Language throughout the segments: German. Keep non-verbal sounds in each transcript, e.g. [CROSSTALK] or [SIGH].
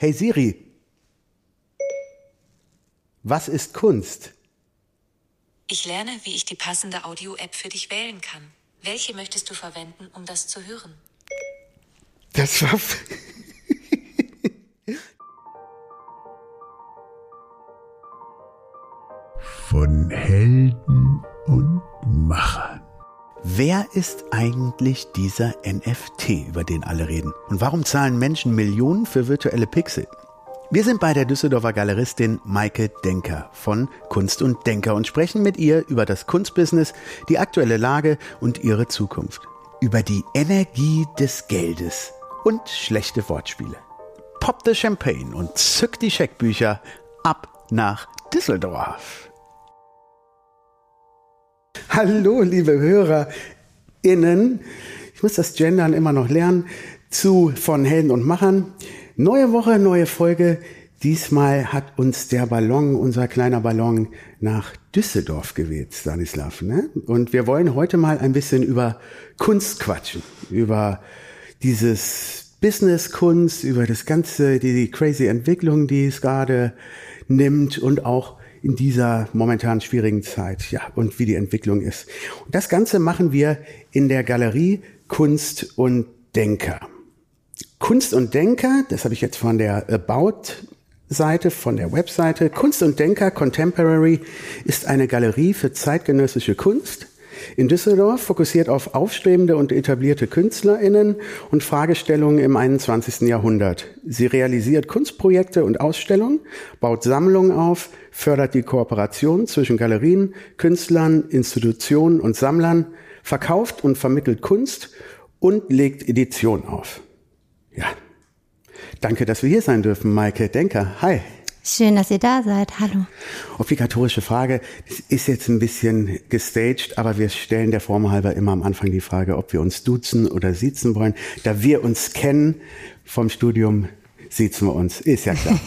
Hey Siri, was ist Kunst? Ich lerne, wie ich die passende Audio-App für dich wählen kann. Welche möchtest du verwenden, um das zu hören? Das war. Von Helden und Machern. Wer ist eigentlich dieser NFT, über den alle reden? Und warum zahlen Menschen Millionen für virtuelle Pixel? Wir sind bei der Düsseldorfer Galeristin Maike Denker von Kunst und Denker und sprechen mit ihr über das Kunstbusiness, die aktuelle Lage und ihre Zukunft. Über die Energie des Geldes und schlechte Wortspiele. Pop the Champagne und zück die Scheckbücher ab nach Düsseldorf. Hallo, liebe HörerInnen. Ich muss das Gendern immer noch lernen. Zu von Helden und Machern. Neue Woche, neue Folge. Diesmal hat uns der Ballon, unser kleiner Ballon, nach Düsseldorf geweht, Stanislav. Ne? Und wir wollen heute mal ein bisschen über Kunst quatschen, über dieses Business-Kunst, über das ganze, die, die crazy Entwicklung, die es gerade nimmt und auch in dieser momentan schwierigen Zeit, ja, und wie die Entwicklung ist. Und das Ganze machen wir in der Galerie Kunst und Denker. Kunst und Denker, das habe ich jetzt von der About Seite, von der Webseite. Kunst und Denker Contemporary ist eine Galerie für zeitgenössische Kunst. In Düsseldorf fokussiert auf aufstrebende und etablierte KünstlerInnen und Fragestellungen im 21. Jahrhundert. Sie realisiert Kunstprojekte und Ausstellungen, baut Sammlungen auf, fördert die Kooperation zwischen Galerien, Künstlern, Institutionen und Sammlern, verkauft und vermittelt Kunst und legt Edition auf. Ja. Danke, dass wir hier sein dürfen, Maike Denker. Hi. Schön, dass ihr da seid. Hallo. Obligatorische Frage. Es ist jetzt ein bisschen gestaged, aber wir stellen der Form halber immer am Anfang die Frage, ob wir uns duzen oder siezen wollen. Da wir uns kennen vom Studium, siezen wir uns. Ist ja klar.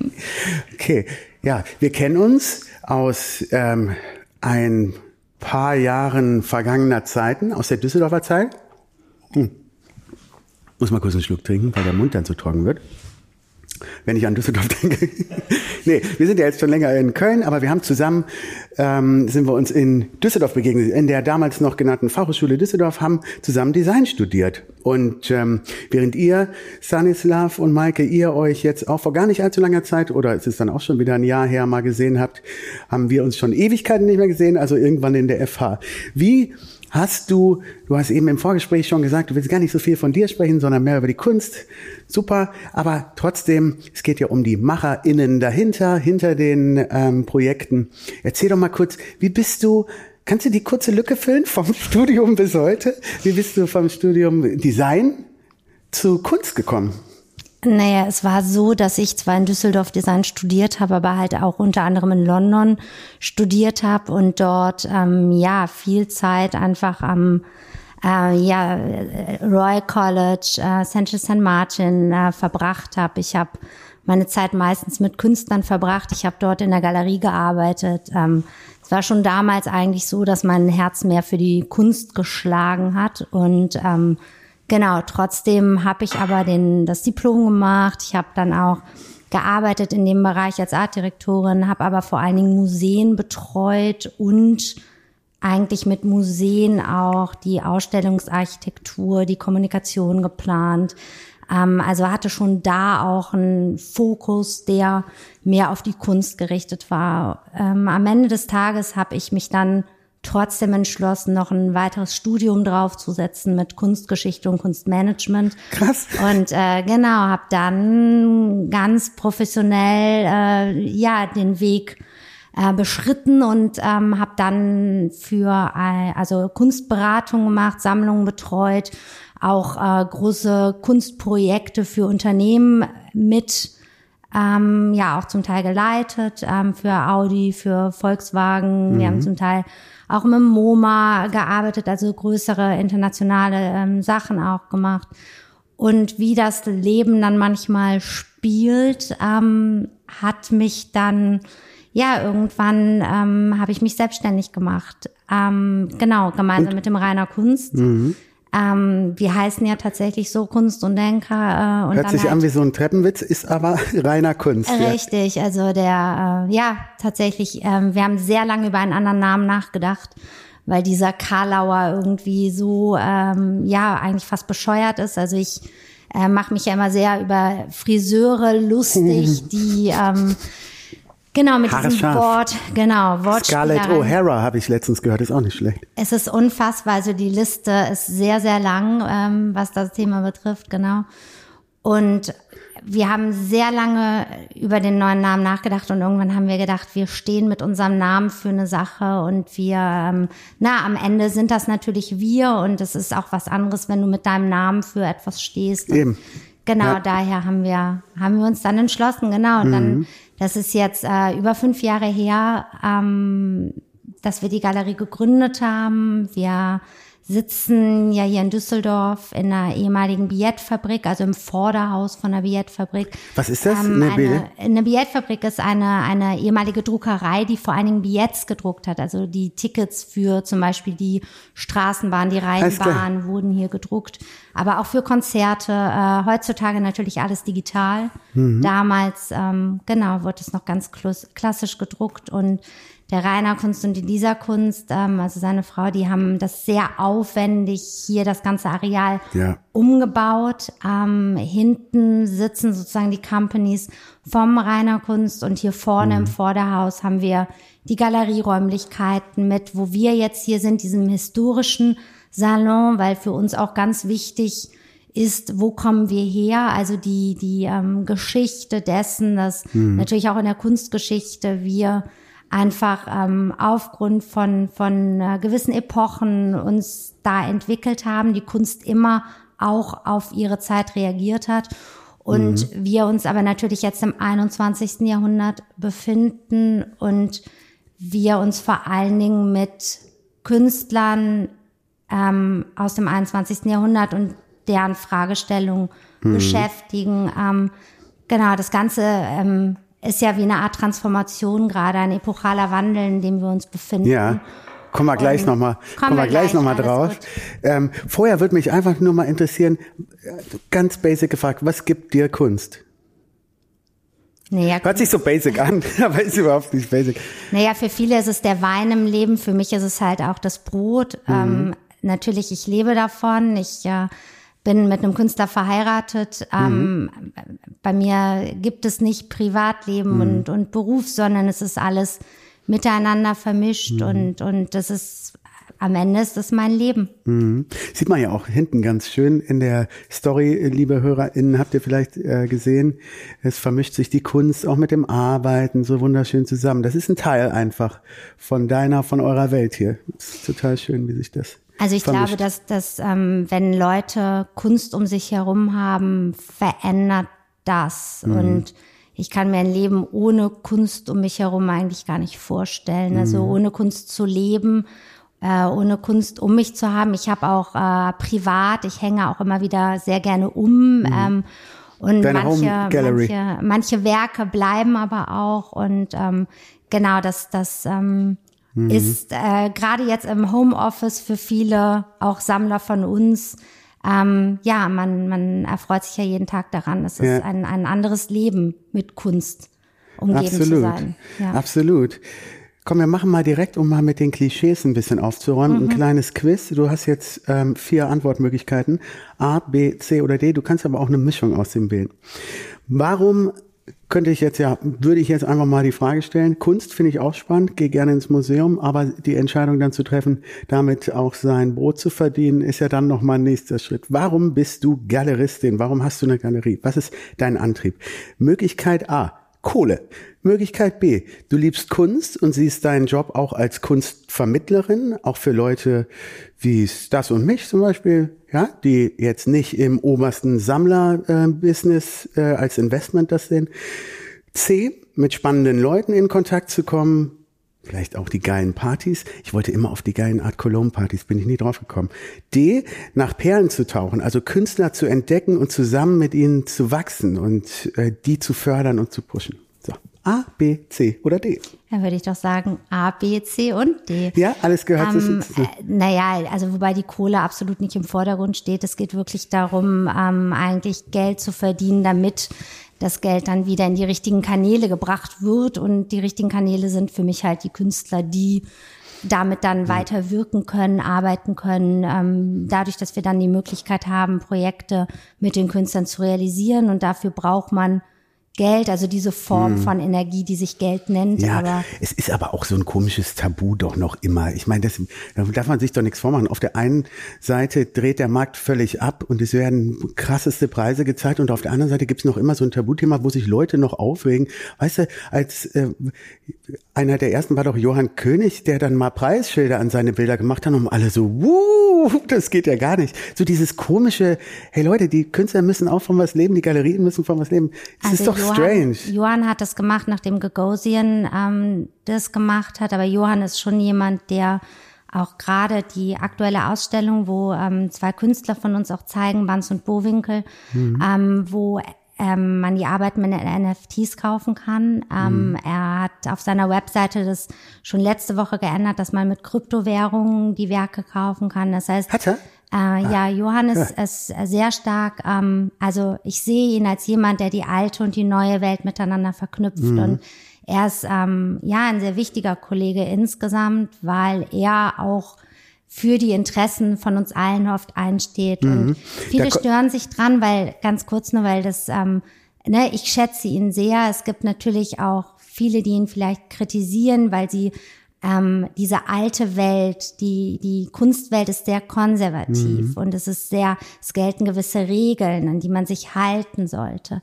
[LAUGHS] okay. Ja, wir kennen uns aus ähm, ein paar Jahren vergangener Zeiten, aus der Düsseldorfer Zeit. Hm. Muss mal kurz einen Schluck trinken, weil der Mund dann zu trocken wird. Wenn ich an Düsseldorf [LAUGHS] denke. nee, wir sind ja jetzt schon länger in Köln, aber wir haben zusammen, ähm, sind wir uns in Düsseldorf begegnet, in der damals noch genannten Fachhochschule Düsseldorf, haben zusammen Design studiert. Und ähm, während ihr, Stanislav und Maike, ihr euch jetzt auch vor gar nicht allzu langer Zeit, oder es ist dann auch schon wieder ein Jahr her, mal gesehen habt, haben wir uns schon Ewigkeiten nicht mehr gesehen, also irgendwann in der FH. Wie Hast du, du hast eben im Vorgespräch schon gesagt, du willst gar nicht so viel von dir sprechen, sondern mehr über die Kunst. Super, aber trotzdem, es geht ja um die MacherInnen dahinter, hinter den ähm, Projekten. Erzähl doch mal kurz, wie bist du, kannst du die kurze Lücke füllen vom [LAUGHS] Studium bis heute? Wie bist du vom Studium Design zu Kunst gekommen? Naja, es war so, dass ich zwar in Düsseldorf Design studiert habe, aber halt auch unter anderem in London studiert habe und dort ähm, ja viel Zeit einfach am äh, ja, Royal College, äh, Central St. Martin äh, verbracht habe. Ich habe meine Zeit meistens mit Künstlern verbracht. Ich habe dort in der Galerie gearbeitet. Ähm, es war schon damals eigentlich so, dass mein Herz mehr für die Kunst geschlagen hat und ähm, Genau, trotzdem habe ich aber den, das Diplom gemacht. Ich habe dann auch gearbeitet in dem Bereich als Artdirektorin, habe aber vor allen Dingen Museen betreut und eigentlich mit Museen auch die Ausstellungsarchitektur, die Kommunikation geplant. Ähm, also hatte schon da auch einen Fokus, der mehr auf die Kunst gerichtet war. Ähm, am Ende des Tages habe ich mich dann trotzdem entschlossen, noch ein weiteres Studium draufzusetzen mit Kunstgeschichte und Kunstmanagement. Krass. Und äh, genau, habe dann ganz professionell äh, ja den Weg äh, beschritten und ähm, habe dann für äh, also Kunstberatung gemacht, Sammlungen betreut, auch äh, große Kunstprojekte für Unternehmen mit ähm, ja auch zum Teil geleitet ähm, für Audi, für Volkswagen. Mhm. Wir haben zum Teil auch mit dem MoMA gearbeitet, also größere internationale ähm, Sachen auch gemacht. Und wie das Leben dann manchmal spielt, ähm, hat mich dann, ja, irgendwann ähm, habe ich mich selbstständig gemacht. Ähm, genau, gemeinsam Und? mit dem Rainer Kunst. Mhm. Ähm, wir heißen ja tatsächlich so Kunst und Denker. Äh, und Hört sich halt an wie so ein Treppenwitz, ist aber [LAUGHS] reiner Kunst. ja. Richtig, also der, äh, ja, tatsächlich, ähm, wir haben sehr lange über einen anderen Namen nachgedacht, weil dieser Karlauer irgendwie so, ähm, ja, eigentlich fast bescheuert ist. Also ich äh, mache mich ja immer sehr über Friseure lustig, [LAUGHS] die, ähm, genau, mit diesem Haarscharf. Wort, genau, Scarlett Wortspielereien. O'Hara habe ich letztens gehört, ist auch nicht schlecht. Es ist unfassbar, also die Liste ist sehr, sehr lang, ähm, was das Thema betrifft, genau. Und wir haben sehr lange über den neuen Namen nachgedacht und irgendwann haben wir gedacht, wir stehen mit unserem Namen für eine Sache und wir, ähm, na, am Ende sind das natürlich wir und es ist auch was anderes, wenn du mit deinem Namen für etwas stehst. Eben. Genau, Ja. daher haben wir, haben wir uns dann entschlossen, genau. Und dann, das ist jetzt äh, über fünf Jahre her, ähm, dass wir die Galerie gegründet haben. Wir sitzen ja hier in Düsseldorf in einer ehemaligen Billettfabrik, also im Vorderhaus von einer Billettfabrik. Was ist das? Ähm, Eine eine, eine Billettfabrik ist eine, eine ehemalige Druckerei, die vor allen Dingen Billets gedruckt hat. Also die Tickets für zum Beispiel die Straßenbahn, die. Rheinbahn wurden hier gedruckt. Aber auch für Konzerte. Äh, heutzutage natürlich alles digital. Mhm. Damals, ähm, genau, wurde es noch ganz klassisch gedruckt und der Rainer Kunst und die Lisa Kunst, ähm, also seine Frau, die haben das sehr aufwendig hier das ganze Areal Ja. umgebaut. Ähm, hinten sitzen sozusagen die Companies vom Rainer Kunst und hier vorne im Vorderhaus haben wir die Galerieräumlichkeiten mit, wo wir jetzt hier sind, diesem historischen Salon, weil für uns auch ganz wichtig ist, wo kommen wir her? Also die, die ähm, Geschichte dessen, dass natürlich auch in der Kunstgeschichte wir einfach ähm, aufgrund von, von äh, gewissen Epochen uns da entwickelt haben, die Kunst immer auch auf ihre Zeit reagiert hat. Und wir uns aber natürlich jetzt im 21. Jahrhundert befinden und wir uns vor allen Dingen mit Künstlern ähm, aus dem 21. Jahrhundert und deren Fragestellungen beschäftigen. Ähm, genau, das Ganze ähm, ist ja wie eine Art Transformation gerade, ein epochaler Wandel, in dem wir uns befinden. Ja. Kommen wir gleich nochmal, kommen wir gleich gleich, noch mal alles drauf. Ähm, vorher würde mich einfach nur mal interessieren, ganz basic gefragt, was gibt dir Kunst? Naja, Hört sich so basic an, [LAUGHS] aber ist überhaupt nicht basic. Naja, für viele ist es der Wein im Leben, für mich ist es halt auch das Brot. Ähm, natürlich, ich lebe davon. Ich äh, bin mit einem Künstler verheiratet. Ähm, Bei mir gibt es nicht Privatleben und, und Beruf, sondern es ist alles miteinander vermischt und, und das ist, am Ende ist das mein Leben. Mhm. Sieht man ja auch hinten ganz schön in der Story, liebe HörerInnen, habt ihr vielleicht äh, gesehen, es vermischt sich die Kunst auch mit dem Arbeiten so wunderschön zusammen. Das ist ein Teil einfach von deiner, von eurer Welt hier. Das ist total schön, wie sich das Also ich vermischt. glaube, dass, dass ähm, wenn Leute Kunst um sich herum haben, verändert das. Mhm. Und ich kann mir ein Leben ohne Kunst um mich herum eigentlich gar nicht vorstellen. Also Mhm. ohne Kunst zu leben, äh, ohne Kunst um mich zu haben. Ich habe auch äh, privat, ich hänge auch immer wieder sehr gerne um. Ähm, und Mhm. Deine manche, manche, manche Werke bleiben aber auch. Und ähm, genau, das, das ähm, Mhm. ist äh, gerade jetzt im Homeoffice für viele, auch Sammler von uns, ähm, ja, man, man erfreut sich ja jeden Tag daran. Es Ja. ist ein, ein anderes Leben mit Kunst umgeben zu Absolut. sein. Ja. Absolut. Komm, wir machen mal direkt, um mal mit den Klischees ein bisschen aufzuräumen, Mhm. ein kleines Quiz. Du hast jetzt ähm, vier Antwortmöglichkeiten. A, B, C oder D. Du kannst aber auch eine Mischung aus dem wählen. Warum könnte ich jetzt ja, würde ich jetzt einfach mal die Frage stellen. Kunst finde ich auch spannend, gehe gerne ins Museum, aber die Entscheidung dann zu treffen, damit auch sein Brot zu verdienen, ist ja dann nochmal ein nächster Schritt. Warum bist du Galeristin? Warum hast du eine Galerie? Was ist dein Antrieb? Möglichkeit A. Kohle. Möglichkeit B. Du liebst Kunst und siehst deinen Job auch als Kunstvermittlerin, auch für Leute wie das und mich zum Beispiel, ja, die jetzt nicht im obersten Sammler-Business äh, als Investment das sehen. C. Mit spannenden Leuten in Kontakt zu kommen. Vielleicht auch die geilen Partys. Ich wollte immer auf die geilen Art Cologne Partys, bin ich nie drauf gekommen. D, nach Perlen zu tauchen, also Künstler zu entdecken und zusammen mit ihnen zu wachsen und äh, die zu fördern und zu pushen. So. A, B, C oder D? Dann würde ich doch sagen A, B, C und D. Ja, alles gehört Ähm, zu. äh, naja, also wobei die Kohle absolut nicht im Vordergrund steht. Es geht wirklich darum, ähm, eigentlich Geld zu verdienen, damit das Geld dann wieder in die richtigen Kanäle gebracht wird. Und die richtigen Kanäle sind für mich halt die Künstler, die damit dann weiter wirken können, arbeiten können, ähm, dadurch, dass wir dann die Möglichkeit haben, Projekte mit den Künstlern zu realisieren. Und dafür braucht man Geld, also diese Form von Energie, die sich Geld nennt. Hm. Ja, aber es ist aber auch so ein komisches Tabu doch noch immer. Ich meine, das da darf man sich doch nichts vormachen. Auf der einen Seite dreht der Markt völlig ab und es werden krasseste Preise gezeigt und auf der anderen Seite gibt's noch immer so ein Tabuthema, wo sich Leute noch aufregen. Weißt du, als äh, einer der ersten war doch Johann König, der dann mal Preisschilder an seine Bilder gemacht hat und alle so, wuh, das geht ja gar nicht. So dieses komische, hey Leute, die Künstler müssen auch von was leben, die Galerien müssen von was leben. Das ist doch Johann, strange. Johann hat das gemacht, nachdem Gagosian ähm, das gemacht hat. Aber Johann ist schon jemand, der auch gerade die aktuelle Ausstellung, wo ähm, zwei Künstler von uns auch zeigen, Banz und Bowinkel, ähm, wo ähm, man die Arbeiten mit NFTs kaufen kann. Ähm, Er hat auf seiner Webseite das schon letzte Woche geändert, dass man mit Kryptowährungen die Werke kaufen kann. Das heißt, Hat er? äh, ja, Johannes ist sehr stark, ähm, also ich sehe ihn als jemand, der die alte und die neue Welt miteinander verknüpft und er ist ähm, ja ein sehr wichtiger Kollege insgesamt, weil er auch für die Interessen von uns allen oft einsteht und viele stören sich dran, weil ganz kurz nur, weil das ähm, ne, ich schätze ihn sehr. Es gibt natürlich auch viele, die ihn vielleicht kritisieren, weil sie ähm, diese alte Welt, die, die Kunstwelt ist sehr konservativ und es ist sehr, es gelten gewisse Regeln, an die man sich halten sollte.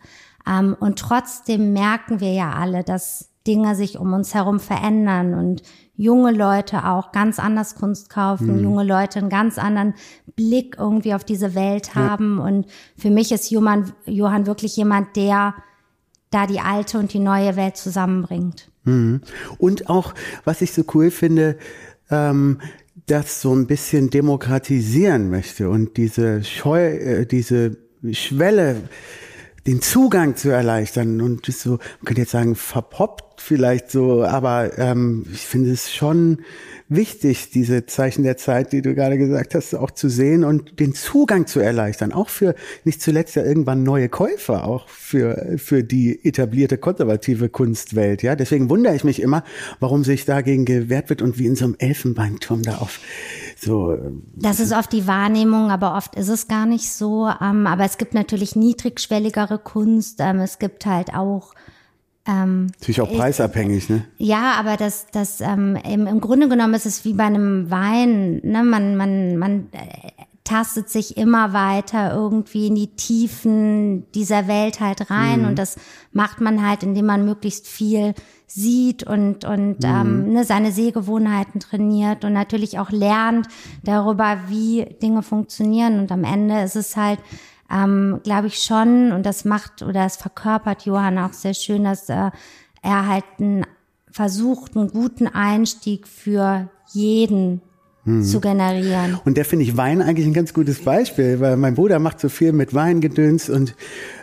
Ähm, und trotzdem merken wir ja alle, dass Dinge sich um uns herum verändern und junge Leute auch ganz anders Kunst kaufen, junge Leute einen ganz anderen Blick irgendwie auf diese Welt haben. Und für mich ist Johann, Johann wirklich jemand, der da die alte und die neue Welt zusammenbringt. Und auch, was ich so cool finde, ähm, das so ein bisschen demokratisieren möchte und diese Scheu, äh, diese Schwelle, den Zugang zu erleichtern und das so, man könnte jetzt sagen, verpoppt vielleicht so, aber ähm, ich finde es schon wichtig, diese Zeichen der Zeit, die du gerade gesagt hast, auch zu sehen und den Zugang zu erleichtern, auch für nicht zuletzt ja irgendwann neue Käufer, auch für, für die etablierte konservative Kunstwelt. Ja, deswegen wundere ich mich immer, warum sich dagegen gewehrt wird und wie in so einem Elfenbeinturm da auf so. ähm, Das ist oft die Wahrnehmung, aber oft ist es gar nicht so. Ähm, aber es gibt natürlich niedrigschwelligere Kunst. Ähm, es gibt halt auch Natürlich auch preisabhängig, ne? Ja, aber das, das ähm, im, im Grunde genommen ist es wie bei einem Wein. Ne? Man, man, man äh, tastet sich immer weiter irgendwie in die Tiefen dieser Welt halt rein und das macht man halt, indem man möglichst viel sieht und und ähm, ne, seine Sehgewohnheiten trainiert und natürlich auch lernt darüber, wie Dinge funktionieren. Und am Ende ist es halt ähm, glaube ich schon, und das macht oder das verkörpert Johann auch sehr schön, dass äh, er halt einen, versucht, einen guten Einstieg für jeden zu generieren. Und der finde ich Wein eigentlich ein ganz gutes Beispiel, weil mein Bruder macht so viel mit Weingedöns und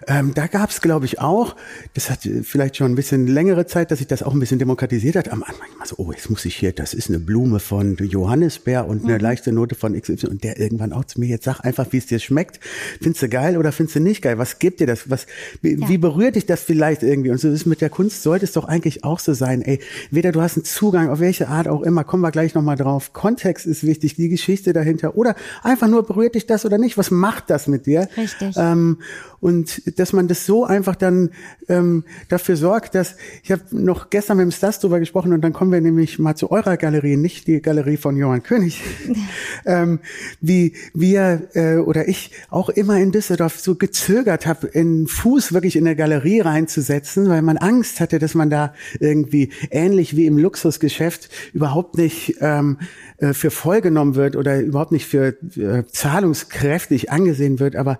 ähm, da gab es, glaube ich, auch, das hat äh, vielleicht schon ein bisschen längere Zeit, dass sich das auch ein bisschen demokratisiert hat. Am Anfang immer so, oh, jetzt muss ich hier, das ist eine Blume von Johannisbeer und eine leichte Note von XY und der irgendwann auch zu mir, jetzt sag einfach, wie es dir schmeckt. Findest du geil oder findest du nicht geil? Was gibt dir das? Was, wie, Ja. wie berührt dich das vielleicht irgendwie? Und so ist mit der Kunst sollte es doch eigentlich auch so sein. Ey, weder du hast einen Zugang, auf welche Art auch immer, kommen wir gleich nochmal drauf. Kontext ist wichtig, die Geschichte dahinter oder einfach nur berührt dich das oder nicht? Was macht das mit dir? Richtig. Ähm, und dass man das so einfach dann ähm, dafür sorgt, dass ich habe noch gestern mit dem Stas drüber gesprochen und dann kommen wir nämlich mal zu eurer Galerie, nicht die Galerie von Johann König, [LAUGHS] ähm, wie wir äh, oder ich auch immer in Düsseldorf so gezögert habe, in Fuß wirklich in eine Galerie reinzusetzen, weil man Angst hatte, dass man da irgendwie ähnlich wie im Luxusgeschäft überhaupt nicht ähm, äh, für voll genommen wird oder überhaupt nicht für äh, zahlungskräftig angesehen wird, aber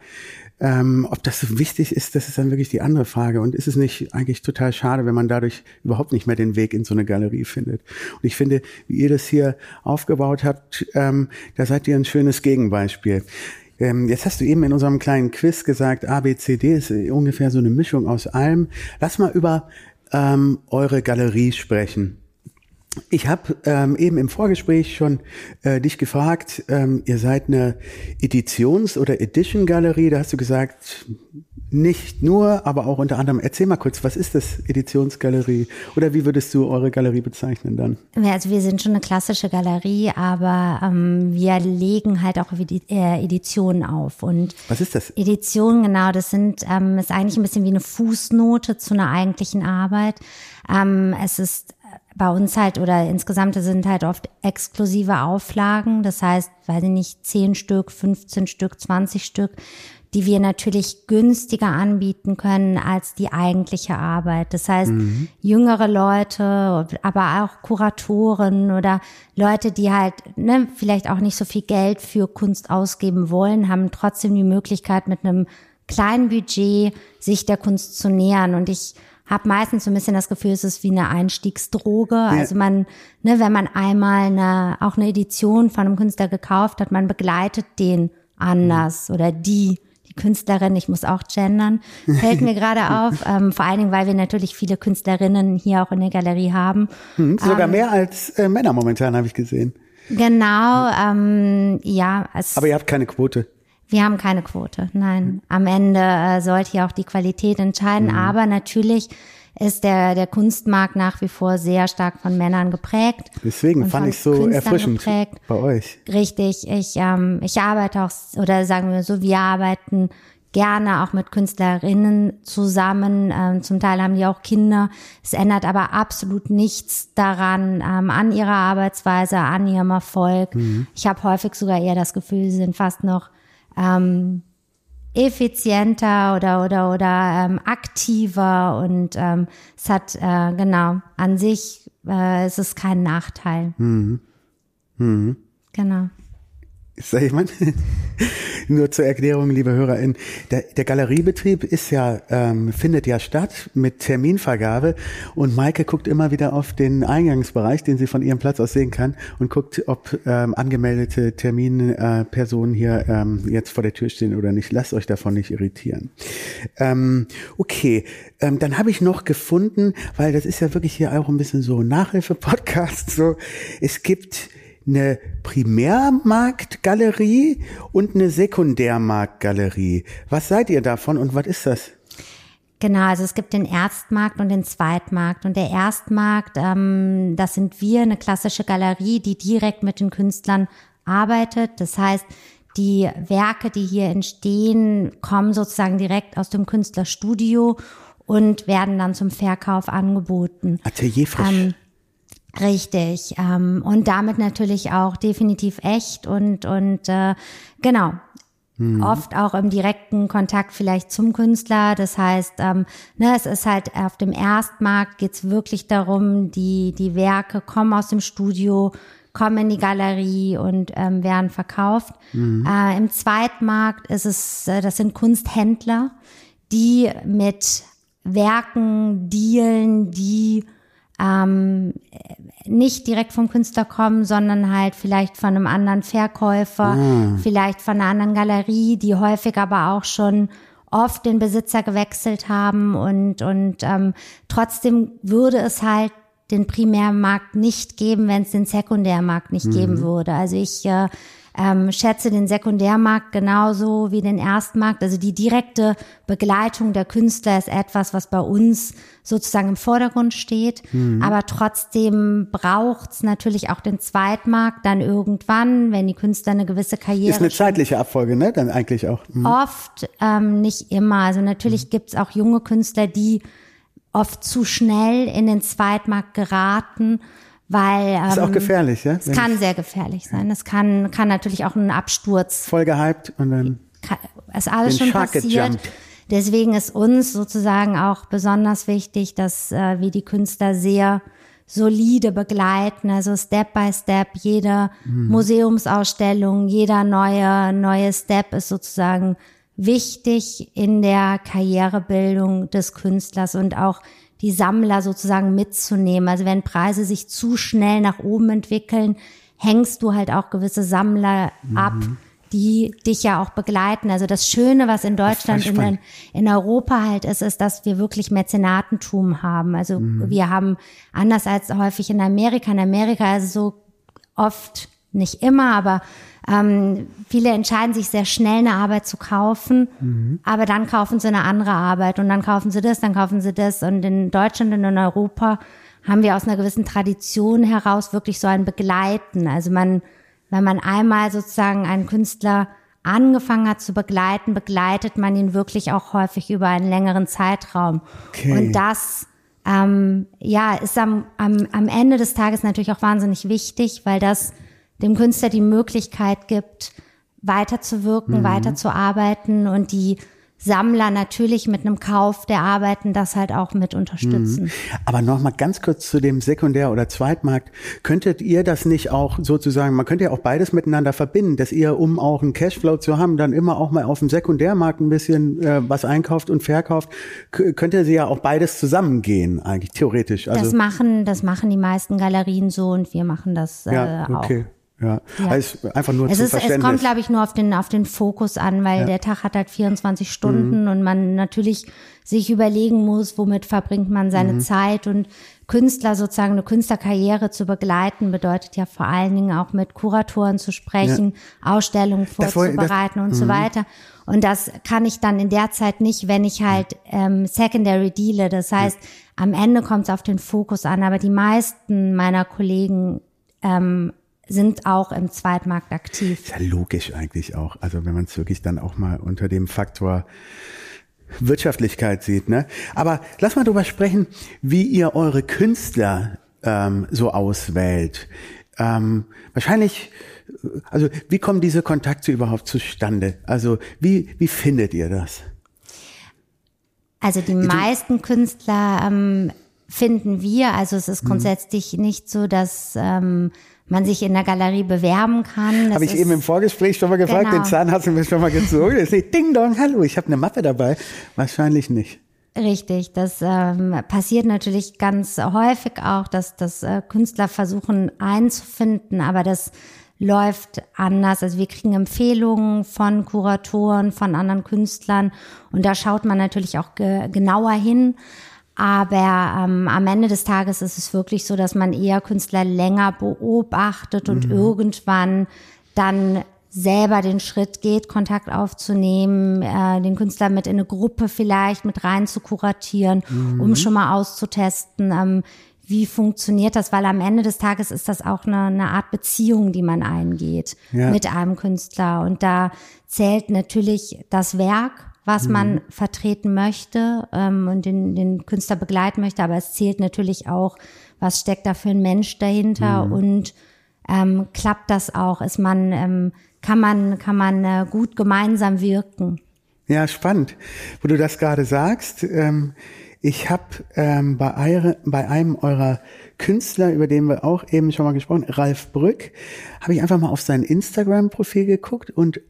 ähm, ob das so wichtig ist, das ist dann wirklich die andere Frage. Und ist es nicht eigentlich total schade, wenn man dadurch überhaupt nicht mehr den Weg in so eine Galerie findet? Und ich finde, wie ihr das hier aufgebaut habt, ähm, da seid ihr ein schönes Gegenbeispiel. Ähm, jetzt hast du eben in unserem kleinen Quiz gesagt, A, B, C, D ist äh, ungefähr so eine Mischung aus allem. Lass mal über ähm, eure Galerie sprechen. Ich habe ähm, eben im Vorgespräch schon äh, dich gefragt, ähm, ihr seid eine Editions- oder Edition-Galerie, da hast du gesagt, nicht nur, aber auch unter anderem. Erzähl mal kurz, was ist das Editionsgalerie oder wie würdest du eure Galerie bezeichnen dann? Ja, also wir sind schon eine klassische Galerie, aber ähm, wir legen halt auch äh, Editionen auf. Und was ist das? Editionen, genau, das sind ähm, ist eigentlich ein bisschen wie eine Fußnote zu einer eigentlichen Arbeit. Ähm, es ist bei uns halt oder insgesamt sind halt oft exklusive Auflagen. Das heißt, weiß ich nicht, 10 Stück, 15 Stück, 20 Stück die wir natürlich günstiger anbieten können als die eigentliche Arbeit. Das heißt, mhm. jüngere Leute, aber auch Kuratoren oder Leute, die halt ne, vielleicht auch nicht so viel Geld für Kunst ausgeben wollen, haben trotzdem die Möglichkeit, mit einem kleinen Budget sich der Kunst zu nähern. Und ich habe meistens so ein bisschen das Gefühl, es ist wie eine Einstiegsdroge. Ja. Also man, ne, wenn man einmal eine, auch eine Edition von einem Künstler gekauft hat, man begleitet den anders mhm. oder die Künstlerin, ich muss auch gendern, fällt mir gerade [LAUGHS] auf. Ähm, vor allen Dingen, weil wir natürlich viele Künstlerinnen hier auch in der Galerie haben. Hm, sogar ähm, mehr als äh, Männer momentan, habe ich gesehen. Genau, ähm, ja. Es, Aber ihr habt keine Quote. Wir haben keine Quote, nein. Am Ende äh, sollte ja auch die Qualität entscheiden, mhm. aber natürlich ist der, der Kunstmarkt nach wie vor sehr stark von Männern geprägt. Deswegen fand ich so Künstlern erfrischend geprägt. bei euch. Richtig, ich, ähm, ich arbeite auch, oder sagen wir so, wir arbeiten gerne auch mit Künstlerinnen zusammen. Ähm, zum Teil haben die auch Kinder. Es ändert aber absolut nichts daran, ähm, an ihrer Arbeitsweise, an ihrem Erfolg. Mhm. Ich habe häufig sogar eher das Gefühl, sie sind fast noch ähm, effizienter oder oder oder ähm, aktiver und ähm, es hat äh, genau an sich äh, es ist kein Nachteil. Mhm. Mhm. Genau. Sag ich mal, nur zur Erklärung, liebe HörerInnen, der, der Galeriebetrieb ist ja, ähm, findet ja statt mit Terminvergabe und Maike guckt immer wieder auf den Eingangsbereich, den sie von ihrem Platz aus sehen kann und guckt, ob ähm, angemeldete Terminpersonen äh, hier ähm, jetzt vor der Tür stehen oder nicht. Lasst euch davon nicht irritieren. Ähm, okay, ähm, dann habe ich noch gefunden, weil das ist ja wirklich hier auch ein bisschen so Nachhilfe-Podcast, so, es gibt eine Primärmarktgalerie und eine Sekundärmarktgalerie. Was seid ihr davon und was ist das? Genau, also es gibt den Erstmarkt und den Zweitmarkt. Und der Erstmarkt, ähm, das sind wir, eine klassische Galerie, die direkt mit den Künstlern arbeitet. Das heißt, die Werke, die hier entstehen, kommen sozusagen direkt aus dem Künstlerstudio und werden dann zum Verkauf angeboten. Atelierfrisch. Ähm, Richtig. Ähm, und damit natürlich auch definitiv echt und, und äh, genau. Mhm. Oft auch im direkten Kontakt vielleicht zum Künstler. Das heißt, ähm, ne, es ist halt auf dem Erstmarkt geht's wirklich darum, die, die Werke kommen aus dem Studio, kommen in die Galerie und ähm, werden verkauft. Mhm. Äh, Im Zweitmarkt ist es, äh, das sind Kunsthändler, die mit Werken dealen, die ähm, nicht direkt vom Künstler kommen, sondern halt vielleicht von einem anderen Verkäufer, ah. vielleicht von einer anderen Galerie, die häufig aber auch schon oft den Besitzer gewechselt haben und, und ähm, trotzdem würde es halt den Primärmarkt nicht geben, wenn es den Sekundärmarkt nicht mhm. geben würde. Also ich äh, ähm, schätze den Sekundärmarkt genauso wie den Erstmarkt. Also die direkte Begleitung der Künstler ist etwas, was bei uns sozusagen im Vordergrund steht. Mhm. Aber trotzdem braucht's natürlich auch den Zweitmarkt dann irgendwann, wenn die Künstler eine gewisse Karriere. Ist eine zeitliche Abfolge, ne? Dann eigentlich auch. Mhm. Oft, ähm, nicht immer. Also natürlich mhm. gibt's auch junge Künstler, die oft zu schnell in den Zweitmarkt geraten weil ähm, ist auch ähm, gefährlich, ja? Es kann sehr gefährlich sein. Es kann kann natürlich auch ein Absturz. Voll gehypt und dann ist alles schon passiert. Gejumpt. Deswegen ist uns sozusagen auch besonders wichtig, dass äh, wir die Künstler sehr solide begleiten, also Step by Step, jede mhm. Museumsausstellung, jeder neue neue Step ist sozusagen wichtig in der Karrierebildung des Künstlers und auch die Sammler sozusagen mitzunehmen. Also wenn Preise sich zu schnell nach oben entwickeln, hängst du halt auch gewisse Sammler mhm. ab, die dich ja auch begleiten. Also das Schöne, was in Deutschland, in, in Europa halt ist, ist, dass wir wirklich Mäzenatentum haben. Also mhm. wir haben anders als häufig in Amerika. In Amerika es so oft, nicht immer, aber ähm, viele entscheiden sich sehr schnell eine Arbeit zu kaufen, mhm. aber dann kaufen sie eine andere Arbeit und dann kaufen sie das, dann kaufen sie das. Und in Deutschland und in Europa haben wir aus einer gewissen Tradition heraus wirklich so ein Begleiten. Also man, wenn man einmal sozusagen einen Künstler angefangen hat zu begleiten, begleitet man ihn wirklich auch häufig über einen längeren Zeitraum. Okay. Und das ähm, ja ist am, am, am Ende des Tages natürlich auch wahnsinnig wichtig, weil das dem Künstler die Möglichkeit gibt, weiterzuwirken, mhm. weiterzuarbeiten und die Sammler natürlich mit einem Kauf der Arbeiten das halt auch mit unterstützen. Mhm. Aber noch mal ganz kurz zu dem Sekundär- oder Zweitmarkt. Könntet ihr das nicht auch sozusagen, man könnte ja auch beides miteinander verbinden, dass ihr, um auch einen Cashflow zu haben, dann immer auch mal auf dem Sekundärmarkt ein bisschen äh, was einkauft und verkauft. Könnte sie ja auch beides zusammengehen, eigentlich theoretisch. Also das machen, das machen die meisten Galerien so und wir machen das äh, ja, okay. auch. Ja, ja. Also einfach nur es, ist, es kommt, glaube ich, nur auf den, auf den Fokus an, weil ja. der Tag hat halt 24 Stunden mhm. und man natürlich sich überlegen muss, womit verbringt man seine mhm. Zeit und Künstler sozusagen eine Künstlerkarriere zu begleiten, bedeutet ja vor allen Dingen auch mit Kuratoren zu sprechen, ja. Ausstellungen vorzubereiten das, und so mhm. weiter. Und das kann ich dann in der Zeit nicht, wenn ich halt ähm, Secondary deale. Das heißt, am Ende kommt es auf den Fokus an, aber die meisten meiner Kollegen ähm, sind auch im Zweitmarkt aktiv. Ist ja logisch eigentlich auch. Also wenn man es wirklich dann auch mal unter dem Faktor Wirtschaftlichkeit sieht. Ne? Aber lass mal darüber sprechen, wie ihr eure Künstler ähm, so auswählt. Ähm, wahrscheinlich, also wie kommen diese Kontakte überhaupt zustande? Also wie, wie findet ihr das? Also die meisten Künstler ähm, finden wir, also es ist mhm. grundsätzlich nicht so, dass ähm, man sich in der Galerie bewerben kann. Habe ich eben im Vorgespräch schon mal gefragt, genau. den Zahn hast du mir schon mal gezogen. Ist nicht Ding Dong, hallo, ich habe eine Mappe dabei. Wahrscheinlich nicht. Richtig, das ähm, passiert natürlich ganz häufig auch, dass, dass äh, Künstler versuchen einzufinden, aber das läuft anders. Also wir kriegen Empfehlungen von Kuratoren, von anderen Künstlern und da schaut man natürlich auch ge genauer hin. Aber ähm, am Ende des Tages ist es wirklich so, dass man eher Künstler länger beobachtet und mhm. irgendwann dann selber den Schritt geht, Kontakt aufzunehmen, äh, den Künstler mit in eine Gruppe vielleicht mit rein zu kuratieren, mhm. um schon mal auszutesten, ähm, wie funktioniert das, weil am Ende des Tages ist das auch eine, eine Art Beziehung, die man eingeht ja. mit einem Künstler. Und da zählt natürlich das Werk was mhm. man vertreten möchte ähm, und den, den Künstler begleiten möchte, aber es zählt natürlich auch, was steckt da für ein Mensch dahinter mhm. und ähm, klappt das auch? Ist man, ähm, kann man, kann man äh, gut gemeinsam wirken? Ja, spannend, wo du das gerade sagst. Ähm, ich habe ähm, bei, eure, bei einem eurer Künstler, über den wir auch eben schon mal gesprochen, Ralf Brück, habe ich einfach mal auf sein Instagram-Profil geguckt und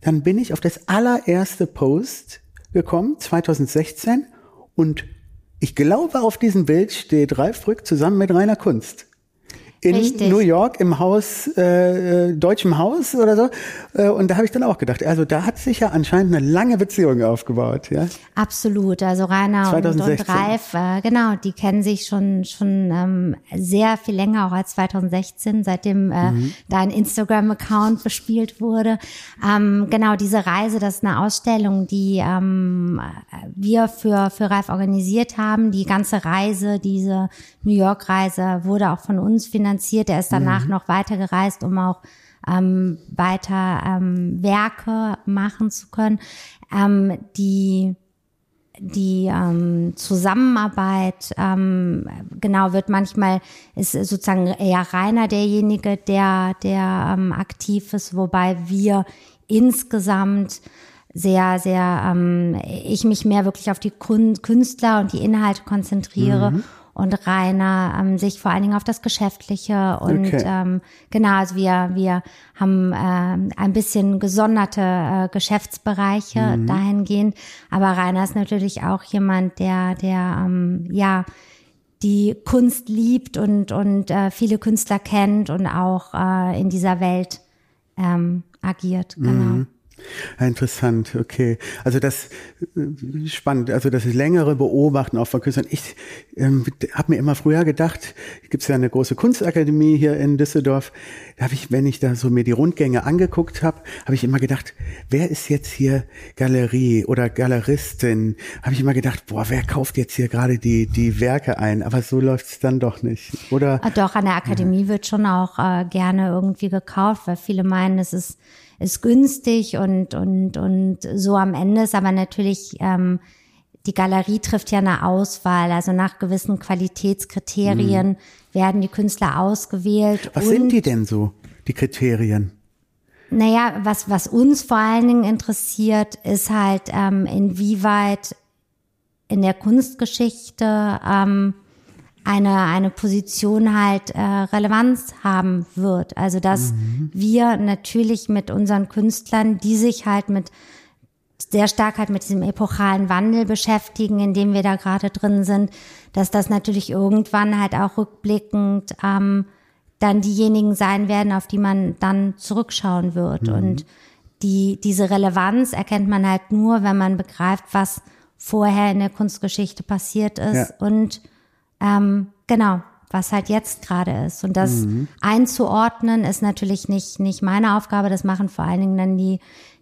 dann bin ich auf das allererste Post gekommen, 2016, und ich glaube, auf diesem Bild steht Ralf Brück zusammen mit Rainer Kunst in Richtig. New York im Haus, äh, äh, deutschem Haus oder so. Äh, und da habe ich dann auch gedacht, also da hat sich ja anscheinend eine lange Beziehung aufgebaut, ja. Absolut. Also Rainer und, und Ralf, äh, genau, die kennen sich schon schon ähm, sehr viel länger auch als 2016, seitdem äh, mhm. da ein Instagram-Account bespielt wurde. Ähm, genau diese Reise, das ist eine Ausstellung, die ähm, wir für für Ralf organisiert haben. Die ganze Reise, diese New York-Reise wurde auch von uns finanziert finanziert. Er ist danach mhm. noch weiter gereist, um auch ähm, weiter ähm, Werke machen zu können. Ähm, die die ähm, Zusammenarbeit ähm, genau wird manchmal ist sozusagen eher Rainer derjenige, der der ähm, aktiv ist, wobei wir insgesamt sehr sehr ähm, ich mich mehr wirklich auf die Künstler und die Inhalte konzentriere mhm und Rainer ähm, sich vor allen Dingen auf das Geschäftliche und okay. ähm, genau, also wir wir haben ähm, ein bisschen gesonderte äh, Geschäftsbereiche mhm. dahingehend, aber Rainer ist natürlich auch jemand, der der ähm, ja die Kunst liebt und und äh, viele Künstler kennt und auch äh, in dieser Welt ähm, agiert. Genau. Mhm. Interessant, okay. Also das äh, spannend, also das längere Beobachten auch von Künstlern. Ich ähm, habe mir immer früher gedacht, gibt es ja eine große Kunstakademie hier in Düsseldorf. Da habe ich, wenn ich da so mir die Rundgänge angeguckt habe, habe ich immer gedacht, wer ist jetzt hier Galerie oder Galeristin? Habe ich immer gedacht, boah, wer kauft jetzt hier gerade die die Werke ein? Aber so läuft es dann doch nicht, oder? Ah, doch, an der Akademie ja. wird schon auch äh, gerne irgendwie gekauft, weil viele meinen, es ist ist günstig und, und, und so am Ende ist aber natürlich, ähm, die Galerie trifft ja eine Auswahl, also nach gewissen Qualitätskriterien mhm. werden die Künstler ausgewählt. Was sind die denn so, die Kriterien? Naja, was, was uns vor allen Dingen interessiert, ist halt, ähm, inwieweit in der Kunstgeschichte ähm, eine, eine Position halt äh, Relevanz haben wird. Also dass mhm. wir natürlich mit unseren Künstlern, die sich halt mit sehr stark halt mit diesem epochalen Wandel beschäftigen, in dem wir da gerade drin sind, dass das natürlich irgendwann halt auch rückblickend ähm, dann diejenigen sein werden, auf die man dann zurückschauen wird. Mhm. Und die, diese Relevanz erkennt man halt nur, wenn man begreift, was vorher in der Kunstgeschichte passiert ist ja. und ähm, genau, was halt jetzt gerade ist. Und das mhm. einzuordnen ist natürlich nicht, nicht meine Aufgabe. Das machen vor allen Dingen dann die,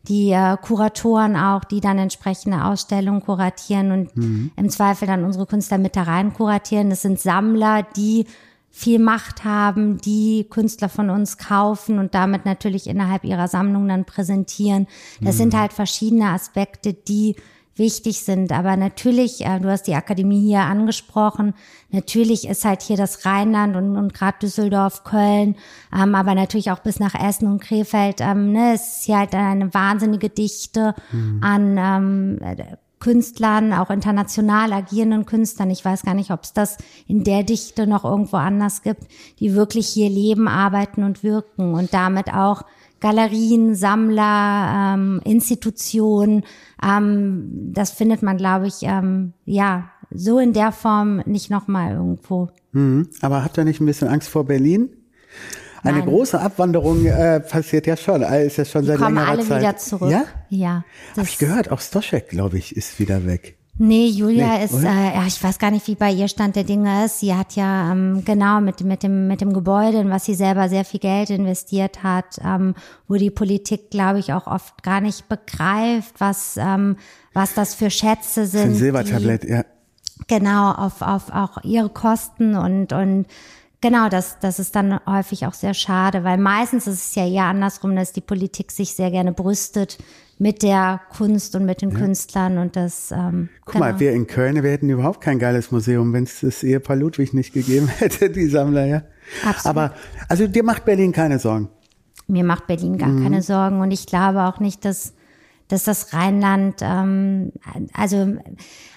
die äh, Kuratoren auch, die dann entsprechende Ausstellungen kuratieren und mhm. im Zweifel dann unsere Künstler mit da rein kuratieren. Das sind Sammler, die viel Macht haben, die Künstler von uns kaufen und damit natürlich innerhalb ihrer Sammlung dann präsentieren. Das mhm. sind halt verschiedene Aspekte, die wichtig sind. Aber natürlich, äh, du hast die Akademie hier angesprochen, natürlich ist halt hier das Rheinland und, und gerade Düsseldorf, Köln, ähm, aber natürlich auch bis nach Essen und Krefeld. Ähm, ne, es ist hier halt eine wahnsinnige Dichte mhm. an ähm, Künstlern, auch international agierenden Künstlern. Ich weiß gar nicht, ob es das in der Dichte noch irgendwo anders gibt, die wirklich hier leben, arbeiten und wirken und damit auch Galerien, Sammler, ähm, Institutionen. Ähm, das findet man, glaube ich, ähm, ja, so in der Form nicht nochmal irgendwo. Mhm. Aber habt ihr nicht ein bisschen Angst vor Berlin? Eine Nein. große Abwanderung äh, passiert ja schon, äh, ist ja schon Die seit kommen längerer alle Zeit. wieder zurück. Ja? Ja. Habe ich gehört, auch Stoschek, glaube ich, ist wieder weg. Nee, Julia nee, ist, äh, ja, ich weiß gar nicht, wie bei ihr Stand der Dinge ist. Sie hat ja ähm, genau mit, mit, dem, mit dem Gebäude, in was sie selber sehr viel Geld investiert hat, ähm, wo die Politik, glaube ich, auch oft gar nicht begreift, was, ähm, was das für Schätze sind. Das ist ein Silbertablett, ja. Genau, auf, auf auch ihre Kosten und, und Genau, das, das ist dann häufig auch sehr schade, weil meistens ist es ja eher andersrum, dass die Politik sich sehr gerne brüstet mit der Kunst und mit den ja. Künstlern und das. Ähm, Guck genau. mal, wir in Köln, wir hätten überhaupt kein geiles Museum, wenn es das Ehepaar Ludwig nicht gegeben [LAUGHS] hätte, die Sammler, ja. Absolut. Aber also dir macht Berlin keine Sorgen. Mir macht Berlin gar mhm. keine Sorgen und ich glaube auch nicht, dass dass das Rheinland, ähm, also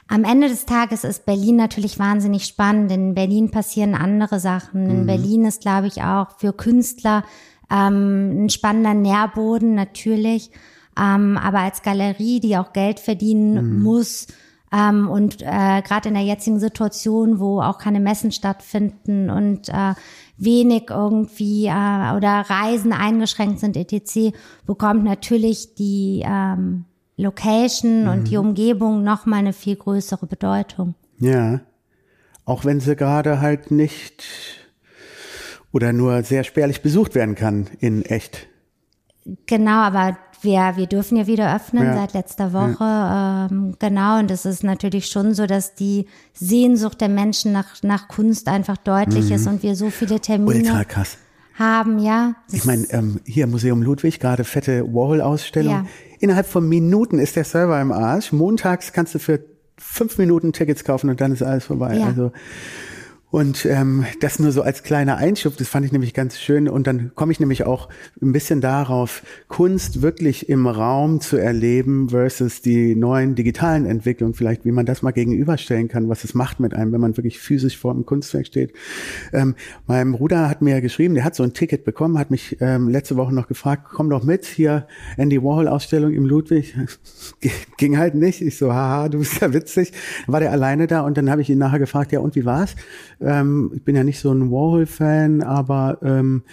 am Ende des Tages ist Berlin natürlich wahnsinnig spannend. In Berlin passieren andere Sachen. In mhm. Berlin ist, glaube ich, auch für Künstler ähm, ein spannender Nährboden natürlich. Ähm, aber als Galerie, die auch Geld verdienen mhm. muss, ähm, und äh, gerade in der jetzigen Situation, wo auch keine Messen stattfinden und äh, wenig irgendwie äh, oder Reisen eingeschränkt sind, etc., bekommt natürlich die ähm, Location mhm. und die. Umgebung nochmal eine viel größere Bedeutung. Ja, auch wenn sie gerade halt nicht oder nur sehr spärlich besucht werden kann in echt. Genau, aber wir, wir dürfen ja wieder öffnen ja. seit letzter Woche. Ja. Ähm, genau, und es ist natürlich schon so, dass die Sehnsucht der Menschen nach, nach Kunst einfach deutlich mhm. ist und wir so viele Termine Ultra krass. haben, ja. Ich meine, ähm, hier Museum Ludwig, gerade fette Warhol-Ausstellung. Ja. Innerhalb von Minuten ist der Server im Arsch. Montags kannst du für fünf Minuten Tickets kaufen und dann ist alles vorbei. Ja. Also und ähm, das nur so als kleiner Einschub, das fand ich nämlich ganz schön. Und dann komme ich nämlich auch ein bisschen darauf, Kunst wirklich im Raum zu erleben versus die neuen digitalen Entwicklungen, vielleicht wie man das mal gegenüberstellen kann, was es macht mit einem, wenn man wirklich physisch vor einem Kunstwerk steht. Ähm, mein Bruder hat mir geschrieben, der hat so ein Ticket bekommen, hat mich ähm, letzte Woche noch gefragt, komm doch mit, hier Andy Warhol-Ausstellung im Ludwig. [LAUGHS] Ging halt nicht. Ich so, haha, du bist ja witzig. War der alleine da und dann habe ich ihn nachher gefragt, ja und wie war's? Ähm, ich bin ja nicht so ein Warhol-Fan, aber ähm,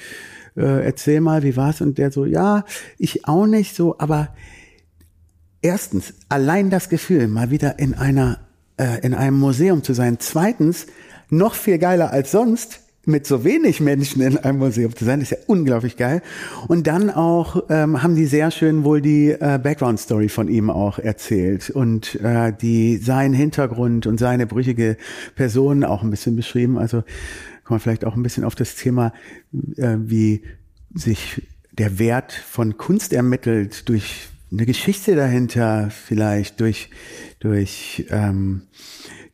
äh, erzähl mal, wie war's? Und der so, ja, ich auch nicht so, aber erstens, allein das Gefühl, mal wieder in einer, äh, in einem Museum zu sein. Zweitens, noch viel geiler als sonst, mit so wenig Menschen in einem Museum zu sein, ist ja unglaublich geil. Und dann auch ähm, haben die sehr schön wohl die äh, Background Story von ihm auch erzählt und äh, die seinen Hintergrund und seine brüchige Person auch ein bisschen beschrieben. Also kann man vielleicht auch ein bisschen auf das Thema, äh, wie sich der Wert von Kunst ermittelt durch eine Geschichte dahinter, vielleicht durch durch ähm,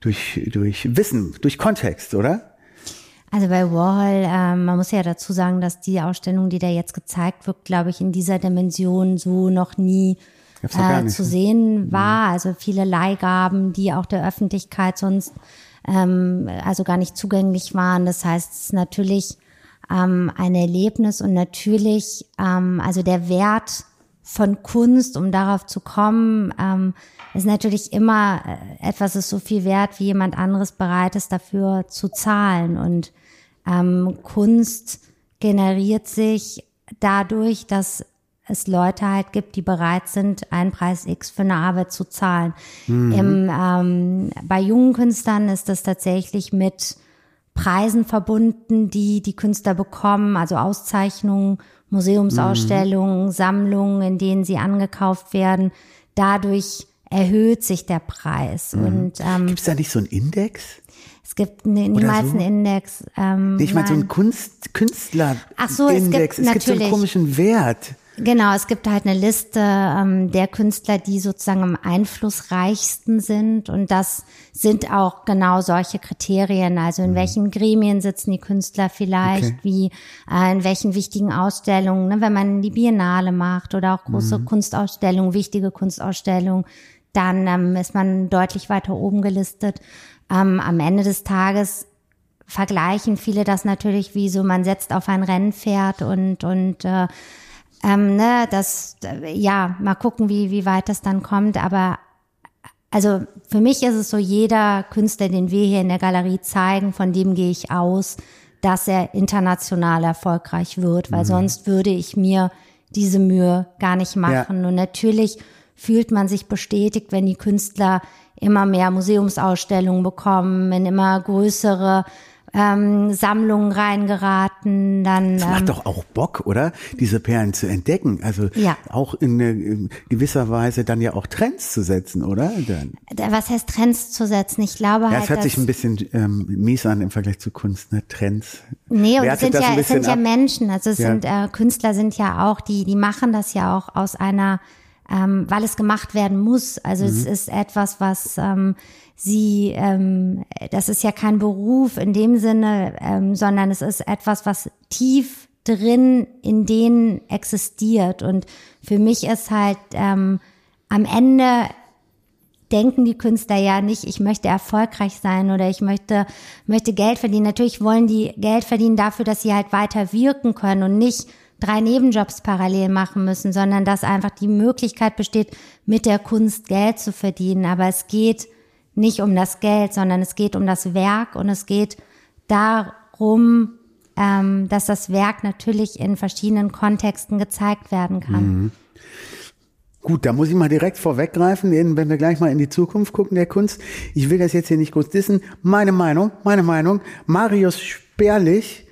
durch durch Wissen, durch Kontext, oder? Also bei Warhol, äh, man muss ja dazu sagen, dass die Ausstellung, die da jetzt gezeigt wird, glaube ich, in dieser Dimension so noch nie äh, zu sehen mhm. war. Also viele Leihgaben, die auch der Öffentlichkeit sonst ähm, also gar nicht zugänglich waren. Das heißt, es ist natürlich ähm, ein Erlebnis und natürlich, ähm, also der Wert von Kunst, um darauf zu kommen, ähm, ist natürlich immer äh, etwas ist so viel wert, wie jemand anderes bereit ist, dafür zu zahlen. Und ähm, Kunst generiert sich dadurch, dass es Leute halt gibt, die bereit sind, einen Preis X für eine Arbeit zu zahlen. Mhm. Im, ähm, bei jungen Künstlern ist das tatsächlich mit Preisen verbunden, die die Künstler bekommen, also Auszeichnungen, Museumsausstellungen, mhm. Sammlungen, in denen sie angekauft werden. Dadurch erhöht sich der Preis. Mhm. Und ähm, gibt es da nicht so einen Index? Es gibt ne, niemals so? einen Index. Ähm, nee, ich meine so einen Kunst, Künstler-Index. Ach so, es gibt, es gibt so einen komischen Wert. Genau, es gibt halt eine Liste ähm, der Künstler, die sozusagen am einflussreichsten sind. Und das sind auch genau solche Kriterien. Also in mhm. welchen Gremien sitzen die Künstler vielleicht, okay. wie äh, in welchen wichtigen Ausstellungen, ne, wenn man die Biennale macht oder auch große mhm. Kunstausstellungen, wichtige Kunstausstellungen, dann ähm, ist man deutlich weiter oben gelistet. Ähm, am Ende des Tages vergleichen viele das natürlich wie so, man setzt auf ein Rennpferd und, und äh, ähm, ne, das, ja, mal gucken, wie, wie weit das dann kommt. Aber also für mich ist es so, jeder Künstler, den wir hier in der Galerie zeigen, von dem gehe ich aus, dass er international erfolgreich wird, weil mhm. sonst würde ich mir diese Mühe gar nicht machen. Ja. Und natürlich fühlt man sich bestätigt, wenn die Künstler immer mehr Museumsausstellungen bekommen, in immer größere ähm, Sammlungen reingeraten. Dann, das macht ähm, doch auch Bock, oder? Diese Perlen zu entdecken. Also ja. auch in, in, gewisser Weise dann ja auch Trends zu setzen, oder? Dann. Was heißt Trends zu setzen? Ich glaube ja, halt. Es hört sich ein bisschen ähm, mies an im Vergleich zu Kunst, ne? Trends. Nee, und es sind, ja, es sind ja Menschen. Also es ja. sind äh, Künstler sind ja auch, die, die machen das ja auch aus einer ähm, weil es gemacht werden muss. Also mhm. es ist etwas, was ähm, sie, ähm, das ist ja kein Beruf in dem Sinne, ähm, sondern es ist etwas, was tief drin in denen existiert. Und für mich ist halt ähm, am Ende denken die Künstler ja nicht, ich möchte erfolgreich sein oder ich möchte, möchte Geld verdienen. Natürlich wollen die Geld verdienen dafür, dass sie halt weiter wirken können und nicht drei Nebenjobs parallel machen müssen, sondern dass einfach die Möglichkeit besteht, mit der Kunst Geld zu verdienen. Aber es geht nicht um das Geld, sondern es geht um das Werk und es geht darum, ähm, dass das Werk natürlich in verschiedenen Kontexten gezeigt werden kann. Mhm. Gut, da muss ich mal direkt vorweggreifen, wenn wir gleich mal in die Zukunft gucken der Kunst. Ich will das jetzt hier nicht groß dissen. Meine Meinung, meine Meinung, Marius Sperlich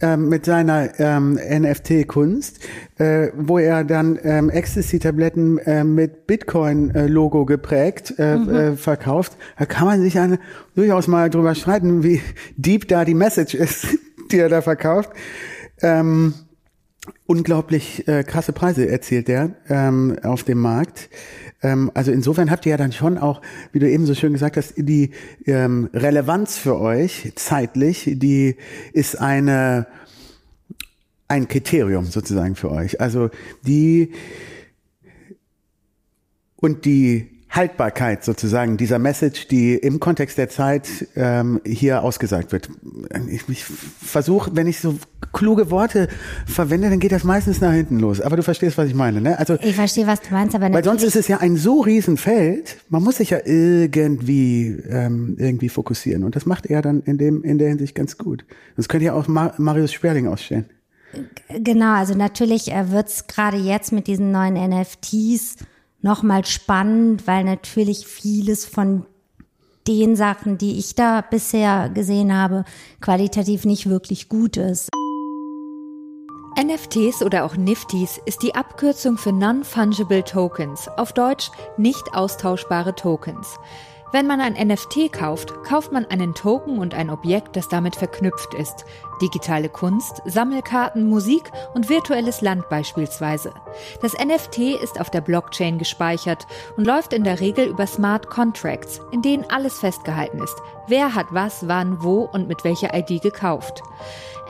ähm, mit seiner ähm, NFT-Kunst, äh, wo er dann ähm, Ecstasy-Tabletten äh, mit Bitcoin-Logo geprägt äh, mhm. äh, verkauft. Da kann man sich eine, durchaus mal drüber streiten, wie deep da die Message ist, [LAUGHS] die er da verkauft. Ähm, unglaublich äh, krasse Preise erzielt er ähm, auf dem Markt. Ähm, also insofern habt ihr ja dann schon auch, wie du eben so schön gesagt hast, die ähm, Relevanz für euch zeitlich, die ist eine ein Kriterium sozusagen für euch. Also die und die Haltbarkeit sozusagen dieser Message, die im Kontext der Zeit ähm, hier ausgesagt wird. Ich, ich versuche, wenn ich so kluge Worte verwende, dann geht das meistens nach hinten los. Aber du verstehst, was ich meine, ne? Also ich verstehe, was du meinst, aber weil sonst ist es ja ein so riesen Feld. Man muss sich ja irgendwie ähm, irgendwie fokussieren und das macht er dann in dem in der Hinsicht ganz gut. Das könnte ja auch Mar Marius Sperling ausstellen. Genau, also natürlich äh, wird's gerade jetzt mit diesen neuen NFTs nochmal spannend, weil natürlich vieles von den Sachen, die ich da bisher gesehen habe, qualitativ nicht wirklich gut ist. NFTs oder auch Nifties ist die Abkürzung für Non-Fungible Tokens, auf Deutsch nicht austauschbare Tokens. Wenn man ein NFT kauft, kauft man einen Token und ein Objekt, das damit verknüpft ist. Digitale Kunst, Sammelkarten, Musik und virtuelles Land beispielsweise. Das NFT ist auf der Blockchain gespeichert und läuft in der Regel über Smart Contracts, in denen alles festgehalten ist. Wer hat was, wann, wo und mit welcher ID gekauft.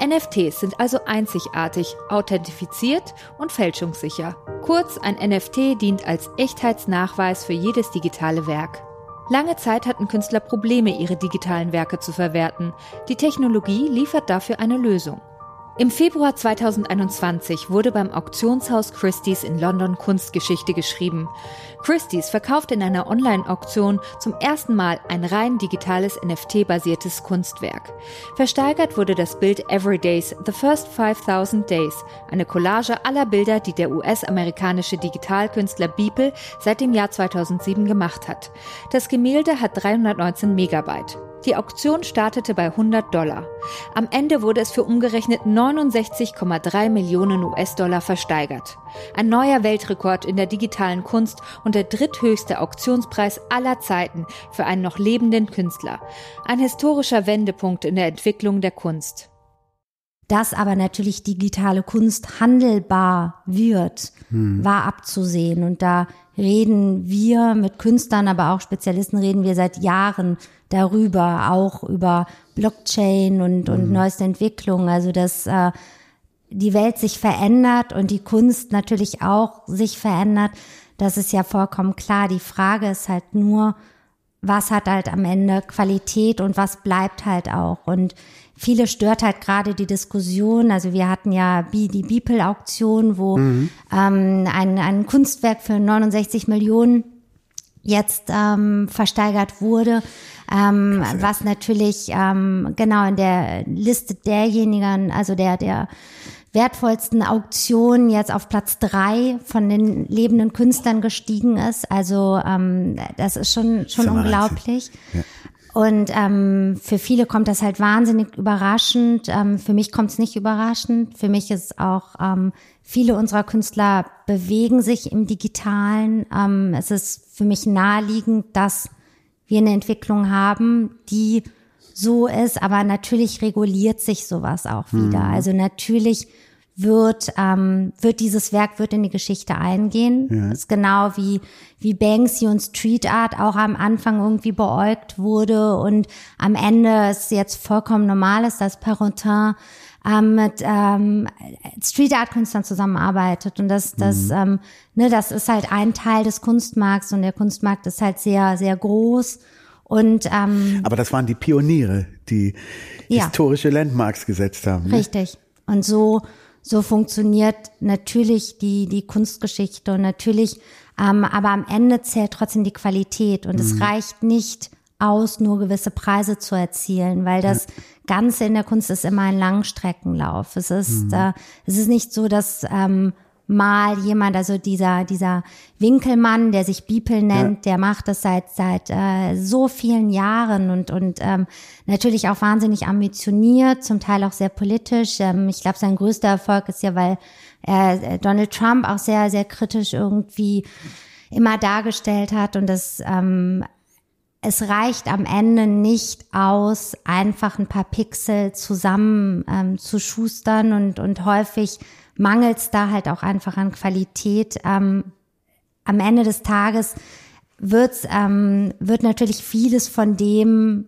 NFTs sind also einzigartig, authentifiziert und fälschungssicher. Kurz, ein NFT dient als Echtheitsnachweis für jedes digitale Werk. Lange Zeit hatten Künstler Probleme, ihre digitalen Werke zu verwerten. Die Technologie liefert dafür eine Lösung. Im Februar 2021 wurde beim Auktionshaus Christie's in London Kunstgeschichte geschrieben. Christie's verkauft in einer Online-Auktion zum ersten Mal ein rein digitales NFT-basiertes Kunstwerk. Versteigert wurde das Bild Everyday's The First 5000 Days, eine Collage aller Bilder, die der US-amerikanische Digitalkünstler Beeple seit dem Jahr 2007 gemacht hat. Das Gemälde hat 319 Megabyte. Die Auktion startete bei 100 Dollar. Am Ende wurde es für umgerechnet 69,3 Millionen US-Dollar versteigert. Ein neuer Weltrekord in der digitalen Kunst und der dritthöchste Auktionspreis aller Zeiten für einen noch lebenden Künstler. Ein historischer Wendepunkt in der Entwicklung der Kunst. Dass aber natürlich digitale Kunst handelbar wird, hm. war abzusehen. Und da reden wir mit Künstlern, aber auch Spezialisten reden wir seit Jahren darüber, auch über Blockchain und, und mhm. neueste Entwicklungen. Also dass äh, die Welt sich verändert und die Kunst natürlich auch sich verändert. Das ist ja vollkommen klar. Die Frage ist halt nur, was hat halt am Ende Qualität und was bleibt halt auch. Und viele stört halt gerade die Diskussion. Also wir hatten ja die Beeple-Auktion, wo mhm. ähm, ein, ein Kunstwerk für 69 Millionen jetzt ähm, versteigert wurde ähm, was natürlich ähm, genau in der Liste derjenigen, also der, der wertvollsten Auktion jetzt auf Platz drei von den lebenden Künstlern gestiegen ist. Also ähm, das ist schon, schon unglaublich. Ja. Und ähm, für viele kommt das halt wahnsinnig überraschend. Ähm, für mich kommt es nicht überraschend. Für mich ist auch, ähm, viele unserer Künstler bewegen sich im Digitalen. Ähm, es ist für mich naheliegend, dass wir eine Entwicklung haben, die so ist, aber natürlich reguliert sich sowas auch wieder. Mhm. Also natürlich wird ähm, wird dieses Werk wird in die Geschichte eingehen. Ja. Das ist genau wie wie Banksy und Street Art auch am Anfang irgendwie beäugt wurde und am Ende es jetzt vollkommen normal ist, dass Perrotin ähm, mit ähm, Street Art Künstlern zusammenarbeitet und das das mhm. ähm, ne das ist halt ein Teil des Kunstmarkts und der Kunstmarkt ist halt sehr sehr groß und ähm, aber das waren die Pioniere, die ja. historische Landmarks gesetzt haben. Ne? Richtig und so so funktioniert natürlich die die Kunstgeschichte und natürlich ähm, aber am Ende zählt trotzdem die Qualität und mhm. es reicht nicht aus, nur gewisse Preise zu erzielen, weil das ja. Ganze in der Kunst ist immer ein Langstreckenlauf. Es ist, mhm. äh, es ist nicht so, dass ähm, mal jemand, also dieser dieser Winkelmann, der sich Beeple nennt, ja. der macht das seit seit äh, so vielen Jahren und und ähm, natürlich auch wahnsinnig ambitioniert, zum Teil auch sehr politisch. Ähm, ich glaube, sein größter Erfolg ist ja, weil äh, Donald Trump auch sehr sehr kritisch irgendwie immer dargestellt hat und das ähm, es reicht am Ende nicht aus, einfach ein paar Pixel zusammen ähm, zu schustern und, und häufig mangelt es da halt auch einfach an Qualität. Ähm, am Ende des Tages wird's, ähm, wird natürlich vieles von dem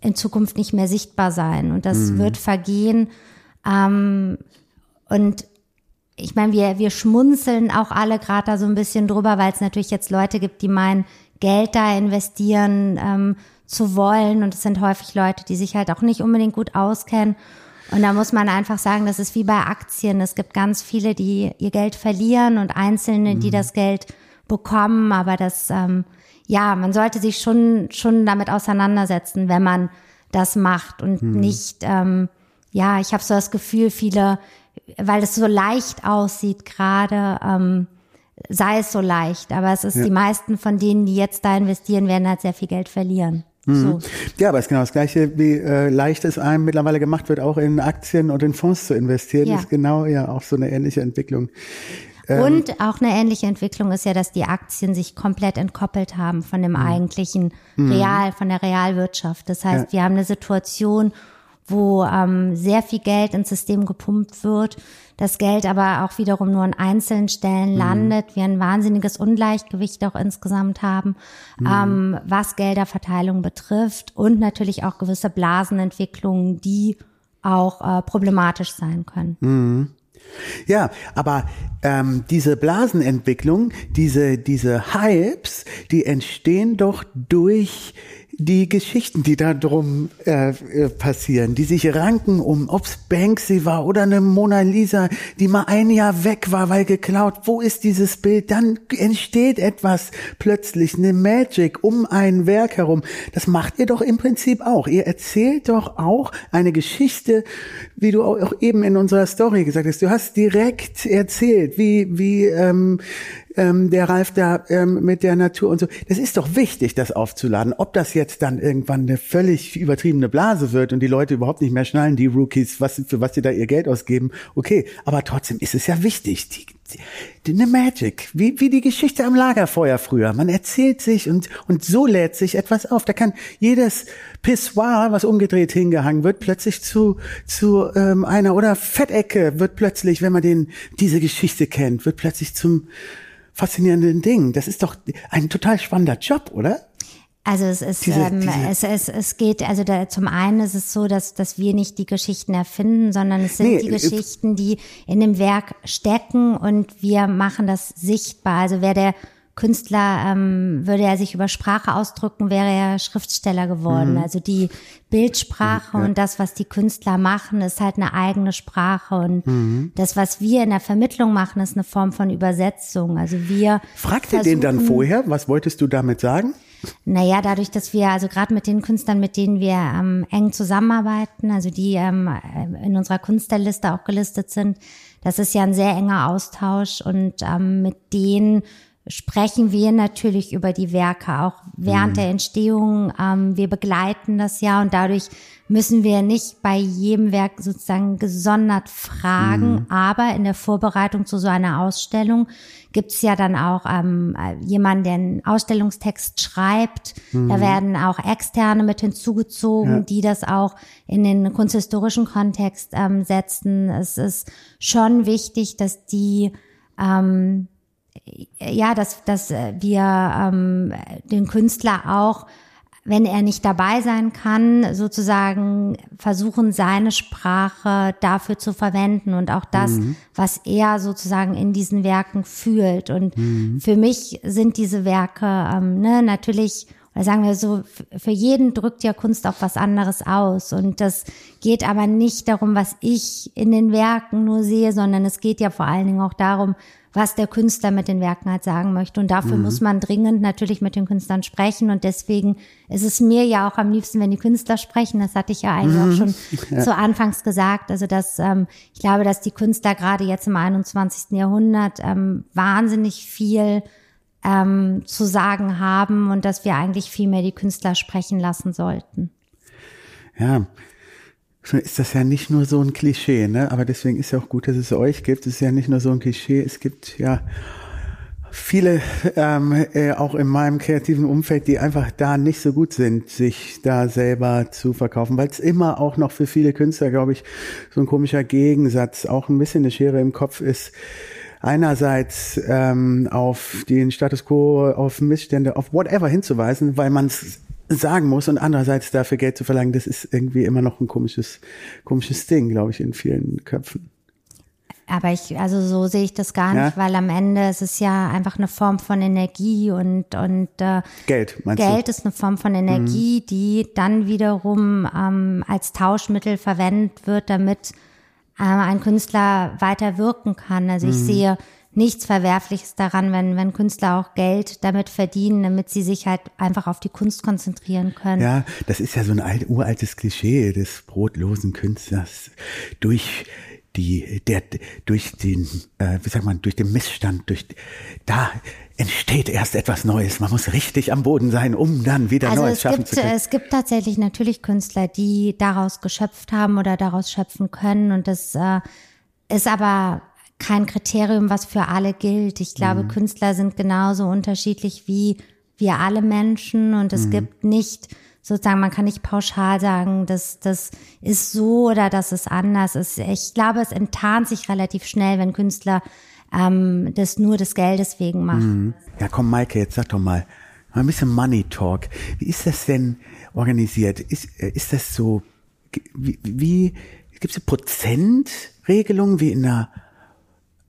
in Zukunft nicht mehr sichtbar sein und das mhm. wird vergehen. Ähm, und ich meine, wir, wir schmunzeln auch alle gerade da so ein bisschen drüber, weil es natürlich jetzt Leute gibt, die meinen, Geld da investieren ähm, zu wollen. Und es sind häufig Leute, die sich halt auch nicht unbedingt gut auskennen. Und da muss man einfach sagen, das ist wie bei Aktien. Es gibt ganz viele, die ihr Geld verlieren und Einzelne, die mhm. das Geld bekommen. Aber das, ähm, ja, man sollte sich schon, schon damit auseinandersetzen, wenn man das macht und mhm. nicht, ähm, ja, ich habe so das Gefühl, viele, weil es so leicht aussieht gerade, ähm, sei es so leicht, aber es ist ja. die meisten von denen, die jetzt da investieren, werden halt sehr viel Geld verlieren. Mhm. So. Ja, aber es ist genau das Gleiche, wie äh, leicht es einem mittlerweile gemacht wird, auch in Aktien und in Fonds zu investieren, ja. ist genau ja auch so eine ähnliche Entwicklung. Ähm, und auch eine ähnliche Entwicklung ist ja, dass die Aktien sich komplett entkoppelt haben von dem mhm. eigentlichen mhm. Real, von der Realwirtschaft. Das heißt, ja. wir haben eine Situation, wo ähm, sehr viel Geld ins System gepumpt wird, das Geld aber auch wiederum nur an einzelnen Stellen mhm. landet, wir ein wahnsinniges Ungleichgewicht auch insgesamt haben, mhm. ähm, was Gelderverteilung betrifft und natürlich auch gewisse Blasenentwicklungen, die auch äh, problematisch sein können. Mhm. Ja, aber ähm, diese Blasenentwicklung, diese, diese Hypes, die entstehen doch durch die Geschichten, die da drum äh, äh, passieren, die sich ranken um, ob's Banksy war oder eine Mona Lisa, die mal ein Jahr weg war, weil geklaut. Wo ist dieses Bild? Dann entsteht etwas plötzlich, eine Magic um ein Werk herum. Das macht ihr doch im Prinzip auch. Ihr erzählt doch auch eine Geschichte, wie du auch eben in unserer Story gesagt hast. Du hast direkt erzählt, wie wie ähm, ähm, der Ralf da ähm, mit der Natur und so. Das ist doch wichtig, das aufzuladen. Ob das jetzt dann irgendwann eine völlig übertriebene Blase wird und die Leute überhaupt nicht mehr schnallen, die Rookies, was, für was sie da ihr Geld ausgeben, okay. Aber trotzdem ist es ja wichtig. Die, die, eine Magic, wie, wie die Geschichte am Lagerfeuer früher. Man erzählt sich und, und so lädt sich etwas auf. Da kann jedes Pissoir, was umgedreht hingehangen wird, plötzlich zu, zu ähm, einer oder Fettecke wird plötzlich, wenn man den, diese Geschichte kennt, wird plötzlich zum faszinierenden Ding. Das ist doch ein total spannender Job, oder? Also es ist, diese, ähm, diese es, es, es geht, also da, zum einen ist es so, dass, dass wir nicht die Geschichten erfinden, sondern es sind nee, die Geschichten, die in dem Werk stecken und wir machen das sichtbar. Also wer der Künstler, ähm, würde er sich über Sprache ausdrücken, wäre er Schriftsteller geworden. Mhm. Also die Bildsprache ja. und das, was die Künstler machen, ist halt eine eigene Sprache. Und mhm. das, was wir in der Vermittlung machen, ist eine Form von Übersetzung. Also wir. Fragt ihr den dann vorher? Was wolltest du damit sagen? Naja, dadurch, dass wir, also gerade mit den Künstlern, mit denen wir ähm, eng zusammenarbeiten, also die ähm, in unserer Künstlerliste auch gelistet sind, das ist ja ein sehr enger Austausch und ähm, mit denen sprechen wir natürlich über die Werke auch während mhm. der Entstehung. Ähm, wir begleiten das ja und dadurch müssen wir nicht bei jedem Werk sozusagen gesondert fragen, mhm. aber in der Vorbereitung zu so einer Ausstellung gibt es ja dann auch ähm, jemanden, der einen Ausstellungstext schreibt. Mhm. Da werden auch Externe mit hinzugezogen, ja. die das auch in den kunsthistorischen Kontext ähm, setzen. Es ist schon wichtig, dass die ähm, ja, dass, dass wir ähm, den Künstler auch, wenn er nicht dabei sein kann, sozusagen versuchen, seine Sprache dafür zu verwenden und auch das, mhm. was er sozusagen in diesen Werken fühlt. Und mhm. für mich sind diese Werke ähm, ne, natürlich oder sagen wir so, für jeden drückt ja Kunst auch was anderes aus. Und das geht aber nicht darum, was ich in den Werken nur sehe, sondern es geht ja vor allen Dingen auch darum, was der Künstler mit den Werken halt sagen möchte. Und dafür mhm. muss man dringend natürlich mit den Künstlern sprechen. Und deswegen ist es mir ja auch am liebsten, wenn die Künstler sprechen. Das hatte ich ja eigentlich mhm. auch schon [LAUGHS] ja. zu Anfangs gesagt. Also dass ähm, ich glaube, dass die Künstler gerade jetzt im 21. Jahrhundert ähm, wahnsinnig viel ähm, zu sagen haben und dass wir eigentlich viel mehr die Künstler sprechen lassen sollten. Ja, ist das ja nicht nur so ein Klischee, ne? Aber deswegen ist ja auch gut, dass es euch gibt. Es ist ja nicht nur so ein Klischee. Es gibt ja viele ähm, äh, auch in meinem kreativen Umfeld, die einfach da nicht so gut sind, sich da selber zu verkaufen, weil es immer auch noch für viele Künstler, glaube ich, so ein komischer Gegensatz, auch ein bisschen eine Schere im Kopf ist. Einerseits ähm, auf den Status quo, auf Missstände, auf whatever hinzuweisen, weil man es sagen muss und andererseits dafür Geld zu verlangen, das ist irgendwie immer noch ein komisches, komisches Ding, glaube ich, in vielen Köpfen. aber ich, also so sehe ich das gar nicht, Ja? weil am Ende ist es ja einfach eine Form von Energie und, und äh, Geld, meinst Geld du? ist eine Form von Energie, die dann wiederum ähm, als Tauschmittel verwendet wird, damit äh, ein Künstler weiter wirken kann. Also Mhm. ich sehe nichts Verwerfliches daran, wenn, wenn Künstler auch Geld damit verdienen, damit sie sich halt einfach auf die Kunst konzentrieren können. Ja, das ist ja so ein alt, uraltes Klischee des brotlosen Künstlers durch die, der, durch den, äh, wie sagt man, durch den Missstand, durch, da entsteht erst etwas Neues. Man muss richtig am Boden sein, um dann wieder Also Neues es schaffen gibt, zu können. es gibt tatsächlich natürlich Künstler, die daraus geschöpft haben oder daraus schöpfen können und das äh, ist aber kein Kriterium, was für alle gilt. Ich Mhm. glaube, Künstler sind genauso unterschiedlich wie wir alle Menschen und Mhm. es gibt nicht sozusagen, man kann nicht pauschal sagen, dass das ist so oder das ist anders. Es, ich glaube, es enttarnt sich relativ schnell, wenn Künstler ähm, das nur des Geldes wegen machen. Ja, komm, Maike, jetzt sag doch mal, mal ein bisschen Money Talk. Wie ist das denn organisiert? Ist, äh, ist das so, wie, wie gibt es Prozentregelungen wie in einer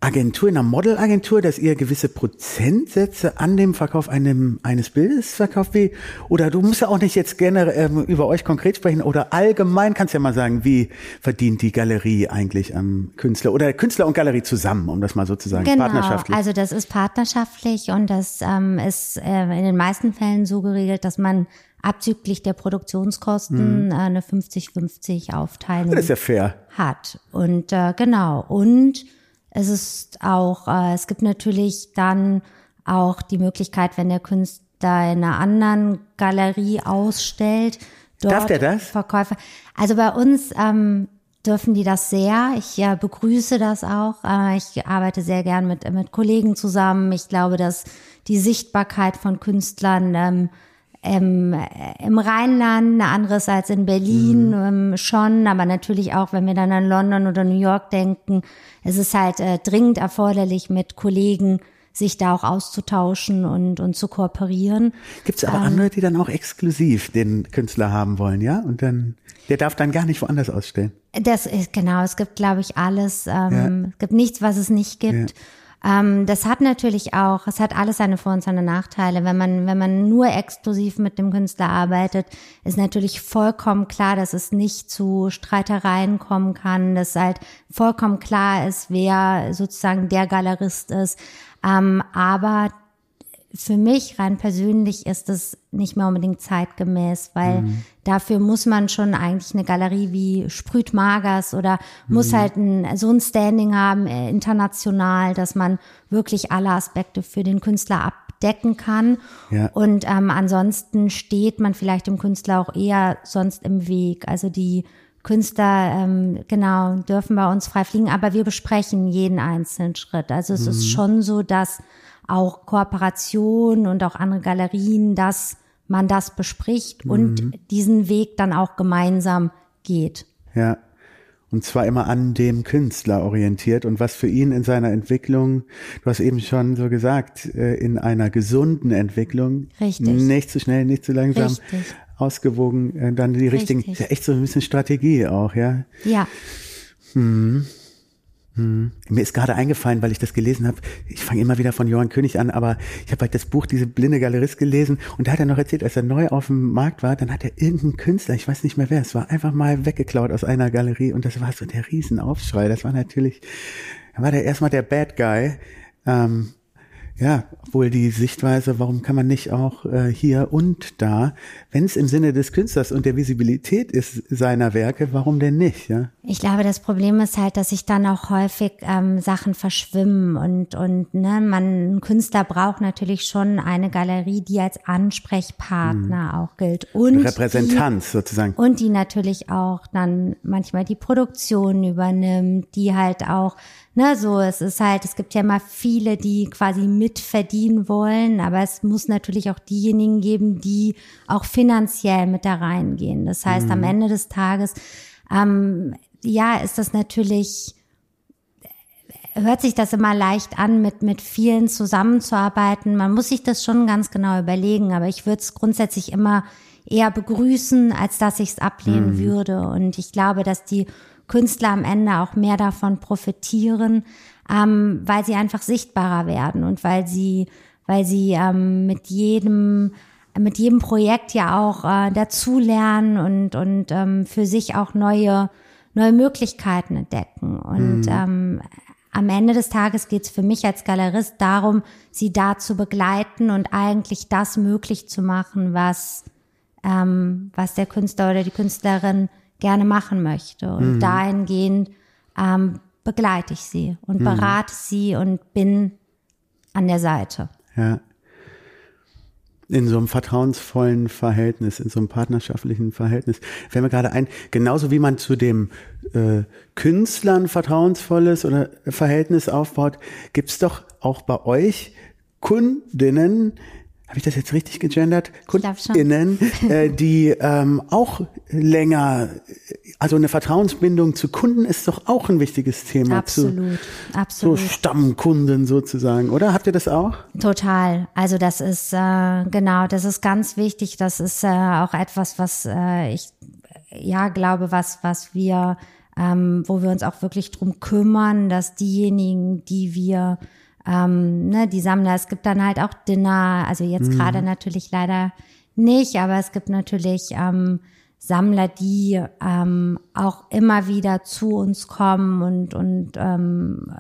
Agentur, in einer Modelagentur, dass ihr gewisse Prozentsätze an dem Verkauf einem, eines Bildes verkauft? Wie, oder du musst ja auch nicht jetzt gerne ähm, über euch konkret sprechen oder allgemein kannst ja mal sagen, wie verdient die Galerie eigentlich am Künstler oder Künstler und Galerie zusammen, um das mal so zu sagen, Genau, partnerschaftlich. also das ist partnerschaftlich und das ähm, ist äh, in den meisten Fällen so geregelt, dass man abzüglich der Produktionskosten äh, eine 50-50 Aufteilung Mhm. das ist ja fair. hat. Und äh, genau, und es ist auch, äh, es gibt natürlich dann auch die Möglichkeit, wenn der Künstler in einer anderen Galerie ausstellt, dort Darf der das? Verkäufer. Also bei uns ähm, dürfen die das sehr. Ich äh, begrüße das auch. Äh, ich arbeite sehr gern mit, mit Kollegen zusammen. Ich glaube, dass die Sichtbarkeit von Künstlern ähm, ähm, äh, im Rheinland eine andere ist als in Berlin ähm, schon, aber natürlich auch, wenn wir dann an London oder New York denken, es ist halt äh, dringend erforderlich, mit Kollegen sich da auch auszutauschen und, und zu kooperieren. Gibt es aber andere, die dann auch exklusiv den Künstler haben wollen, ja? Und dann, der darf dann gar nicht woanders ausstellen. Das ist genau, es gibt, glaube ich, alles. Ähm, Es gibt nichts, was es nicht gibt. Ähm, das hat natürlich auch, es hat alles seine Vor- und seine Nachteile. Wenn man, wenn man nur exklusiv mit dem Künstler arbeitet, ist natürlich vollkommen klar, dass es nicht zu Streitereien kommen kann, dass halt vollkommen klar ist, wer sozusagen der Galerist ist. Ähm, aber für mich rein persönlich ist es nicht mehr unbedingt zeitgemäß, weil dafür muss man schon eigentlich eine Galerie wie Sprüt Magers oder muss halt ein, so ein Standing haben, äh, international, dass man wirklich alle Aspekte für den Künstler abdecken kann. Ja. Und ähm, ansonsten steht man vielleicht dem Künstler auch eher sonst im Weg. Also die Künstler, ähm, genau, dürfen bei uns frei fliegen, aber wir besprechen jeden einzelnen Schritt. Also es ist schon so, dass auch Kooperationen und auch andere Galerien, dass man das bespricht und diesen Weg dann auch gemeinsam geht. Ja. Und zwar immer an dem Künstler orientiert und was für ihn in seiner Entwicklung, du hast eben schon so gesagt, äh, in einer gesunden Entwicklung, Richtig. nicht zu schnell, nicht zu langsam, Richtig. ausgewogen, äh, dann die richtigen, Richtig. ist ja echt so ein bisschen Strategie auch, ja. Ja, Mir ist gerade eingefallen, weil ich das gelesen habe. Ich fange immer wieder von Johann König an, aber ich habe halt das Buch Diese blinde Galerist gelesen und da hat er noch erzählt, als er neu auf dem Markt war, dann hat er irgendeinen Künstler, ich weiß nicht mehr wer, es war einfach mal weggeklaut aus einer Galerie und das war so der Riesenaufschrei. Das war natürlich, da war der erstmal der Bad Guy. Ähm, ja, obwohl die Sichtweise, warum kann man nicht auch äh, hier und da, wenn es im Sinne des Künstlers und der Visibilität ist seiner Werke, warum denn nicht? Ja, ich glaube, das Problem ist halt, dass sich dann auch häufig ähm, Sachen verschwimmen und und ne, man ein Künstler braucht natürlich schon eine Galerie, die als Ansprechpartner auch gilt und die, Repräsentanz sozusagen. Und die natürlich auch dann manchmal die Produktion übernimmt, die halt auch, ne, so, es ist halt, es gibt ja immer viele, die quasi mitverdienen wollen, aber es muss natürlich auch diejenigen geben, die auch finanziell mit da reingehen. Das heißt, am Ende des Tages, ähm, ja, ist das natürlich, hört sich das immer leicht an, mit, mit vielen zusammenzuarbeiten. Man muss sich das schon ganz genau überlegen, aber ich würde es grundsätzlich immer eher begrüßen, als dass ich es ablehnen würde. Und ich glaube, dass die Künstler am Ende auch mehr davon profitieren, ähm, weil sie einfach sichtbarer werden und weil sie, weil sie ähm, mit jedem mit jedem Projekt ja auch äh, dazulernen und und ähm, für sich auch neue neue Möglichkeiten entdecken und mhm. ähm, am Ende des Tages geht es für mich als Galerist darum, sie da zu begleiten und eigentlich das möglich zu machen, was, ähm, was der Künstler oder die Künstlerin gerne machen möchte. Und mhm. dahingehend ähm, begleite ich sie und mhm. berate sie und bin an der Seite. Ja in so einem vertrauensvollen Verhältnis, in so einem partnerschaftlichen Verhältnis. Fällt mir gerade ein, genauso wie man zu dem äh, Künstlern vertrauensvolles oder Verhältnis aufbaut, gibt's doch auch bei euch Kundinnen, habe ich das jetzt richtig gegendert? KundInnen, äh, die ähm, auch länger, also eine Vertrauensbindung zu Kunden ist doch auch ein wichtiges Thema. Absolut, zu, absolut. So Stammkunden sozusagen, oder? Habt ihr das auch? Total. Also das ist äh, genau, das ist ganz wichtig. Das ist äh, auch etwas, was äh, ich ja glaube, was was wir, ähm, wo wir uns auch wirklich drum kümmern, dass diejenigen, die wir ähm, ne, die Sammler. Es gibt dann halt auch Dinner, also jetzt mhm. gerade natürlich leider nicht, aber es gibt natürlich ähm, Sammler, die ähm, auch immer wieder zu uns kommen und, und ähm,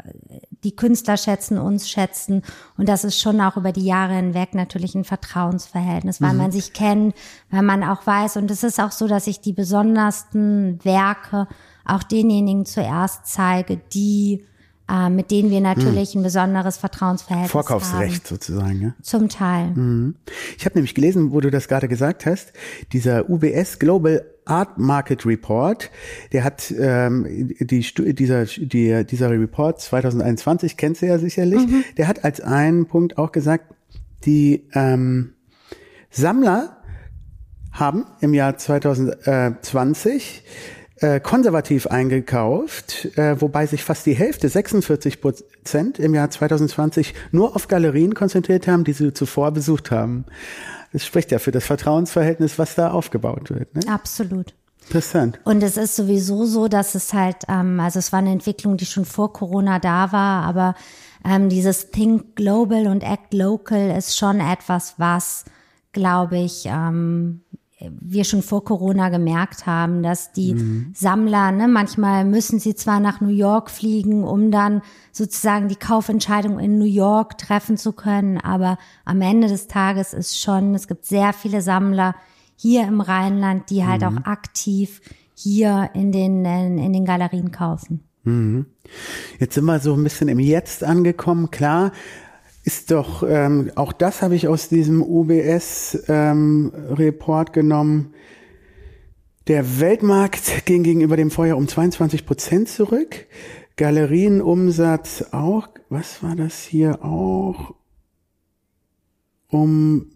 die Künstler schätzen uns schätzen. Und das ist schon auch über die Jahre hinweg natürlich ein Vertrauensverhältnis, weil mhm. man sich kennt, weil man auch weiß. Und es ist auch so, dass ich die besondersten Werke auch denjenigen zuerst zeige, die äh, mit denen wir natürlich hm. ein besonderes Vertrauensverhältnis Vorkaufsrecht haben. sozusagen, ja? Zum Teil. Mhm. Ich habe nämlich gelesen, wo du das gerade gesagt hast, dieser UBS Global Art Market Report, der hat ähm, die, dieser, die, dieser Report 2021, kennst du ja sicherlich, mhm. der hat als einen Punkt auch gesagt, die ähm, Sammler haben im Jahr 2020 äh, konservativ eingekauft, äh, wobei sich fast die Hälfte, 46 Prozent im Jahr 2020 nur auf Galerien konzentriert haben, die sie zuvor besucht haben. Das spricht ja für das Vertrauensverhältnis, was da aufgebaut wird. Ne? Absolut. Interessant. Und es ist sowieso so, dass es halt, ähm, also es war eine Entwicklung, die schon vor Corona da war, aber ähm, dieses Think Global und Act Local ist schon etwas, was, glaube ich, ähm, wir schon vor Corona gemerkt haben, dass die mhm. Sammler, ne, manchmal müssen sie zwar nach New York fliegen, um dann sozusagen die Kaufentscheidung in New York treffen zu können, aber am Ende des Tages ist schon, es gibt sehr viele Sammler hier im Rheinland, die halt mhm. auch aktiv hier in den, in, in den Galerien kaufen. Mhm. Jetzt sind wir so ein bisschen im Jetzt angekommen. Klar, ist doch, ähm, auch das habe ich aus diesem UBS-Report ähm, genommen. Der Weltmarkt ging gegenüber dem Vorjahr um 22 Prozent zurück. Galerienumsatz auch, was war das hier auch? Um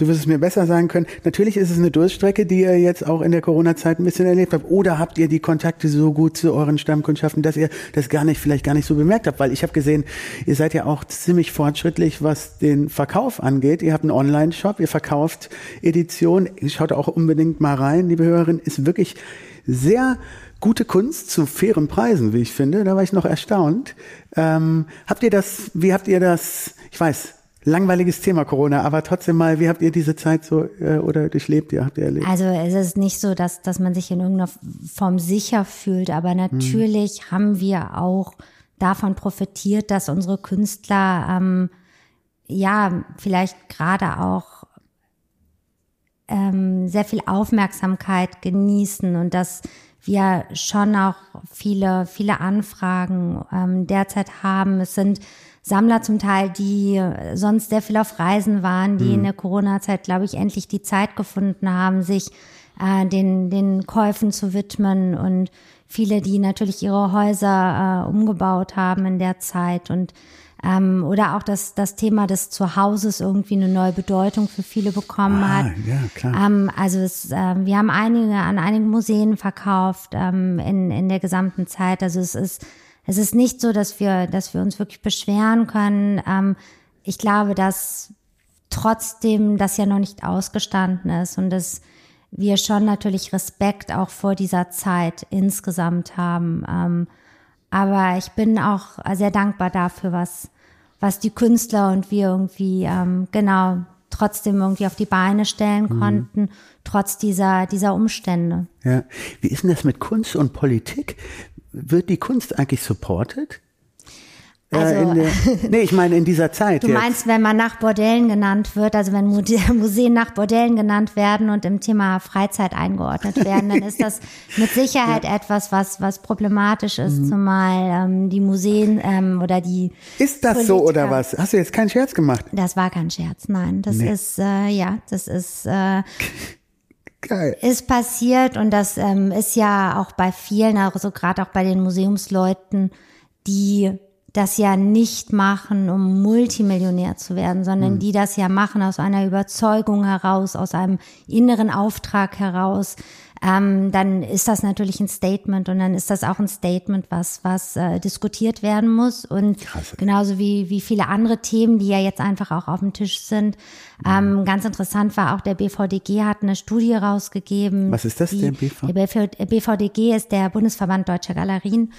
Du wirst es mir besser sagen können. Natürlich ist es eine Durststrecke, die ihr jetzt auch in der Corona-Zeit ein bisschen erlebt habt. Oder habt ihr die Kontakte so gut zu euren Stammkundschaften, dass ihr das gar nicht, vielleicht gar nicht so bemerkt habt? Weil ich habe gesehen, ihr seid ja auch ziemlich fortschrittlich, was den Verkauf angeht. Ihr habt einen Online-Shop, ihr verkauft Editionen. Schaut auch unbedingt mal rein, liebe Hörerin. Ist wirklich sehr gute Kunst zu fairen Preisen, wie ich finde. Da war ich noch erstaunt. Ähm, habt ihr das, wie habt ihr das, ich weiß, langweiliges Thema Corona, aber trotzdem mal, wie habt ihr diese Zeit so äh, oder durchlebt ihr, habt ihr erlebt? Also es ist nicht so, dass, dass man sich in irgendeiner Form sicher fühlt, aber natürlich hm. haben wir auch davon profitiert, dass unsere Künstler ähm, ja vielleicht gerade auch ähm, sehr viel Aufmerksamkeit genießen und dass wir schon auch viele, viele Anfragen ähm, derzeit haben. Es sind Sammler zum Teil, die sonst sehr viel auf Reisen waren, die mhm. in der Corona-Zeit, glaube ich, endlich die Zeit gefunden haben, sich äh, den, den Käufen zu widmen und viele, die natürlich ihre Häuser äh, umgebaut haben in der Zeit und ähm, oder auch das, das Thema des Zuhauses irgendwie eine neue Bedeutung für viele bekommen ah, hat. Ja, klar. Ähm, also es, äh, wir haben einige an einigen Museen verkauft ähm, in, in der gesamten Zeit. Also es ist es ist nicht so, dass wir, dass wir uns wirklich beschweren können. Ähm, ich glaube, dass trotzdem das ja noch nicht ausgestanden ist und dass wir schon natürlich Respekt auch vor dieser Zeit insgesamt haben. Ähm, aber ich bin auch sehr dankbar dafür, was, was die Künstler und wir irgendwie ähm, genau trotzdem irgendwie auf die Beine stellen Mhm. konnten, trotz dieser, dieser Umstände. Ja. Wie ist denn das mit Kunst und Politik? Wird die Kunst eigentlich supported? Also- äh, in der, [LAUGHS] nee, ich meine in dieser Zeit Du jetzt. meinst, wenn man nach Bordellen genannt wird, also wenn Mu- [LAUGHS] Museen nach Bordellen genannt werden und im Thema Freizeit eingeordnet werden, dann ist das [LAUGHS] mit Sicherheit etwas, was, was problematisch ist, Mhm. zumal ähm, die Museen ähm, oder die ist das so Politiker- oder was? Hast du jetzt keinen Scherz gemacht? Das war kein Scherz, nein. Das Nee. ist, äh, ja, das ist, äh, Geil. ist passiert und das ähm, ist ja auch bei vielen, also gerade auch bei den Museumsleuten, die das ja nicht machen, um Multimillionär zu werden, sondern die das ja machen aus einer Überzeugung heraus, aus einem inneren Auftrag heraus, ähm, dann ist das natürlich ein Statement und dann ist das auch ein Statement, was was äh, diskutiert werden muss und Krass. genauso wie wie viele andere Themen, die ja jetzt einfach auch auf dem Tisch sind. Ähm, ganz interessant war auch der BVDG hat eine Studie rausgegeben. Was ist das, die, der BV? Der BV BVDG ist der Bundesverband Deutscher Galerien.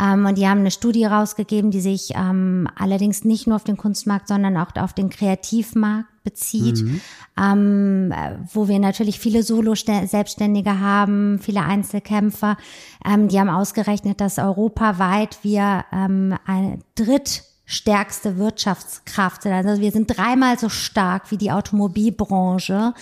Ähm, und die haben eine Studie rausgegeben, die sich ähm, allerdings nicht nur auf den Kunstmarkt, sondern auch auf den Kreativmarkt bezieht, ähm, äh, wo wir natürlich viele Solo-Selbstständige haben, viele Einzelkämpfer. Ähm, die haben ausgerechnet, dass europaweit wir ähm, eine drittstärkste Wirtschaftskraft sind. Also wir sind dreimal so stark wie die Automobilbranche,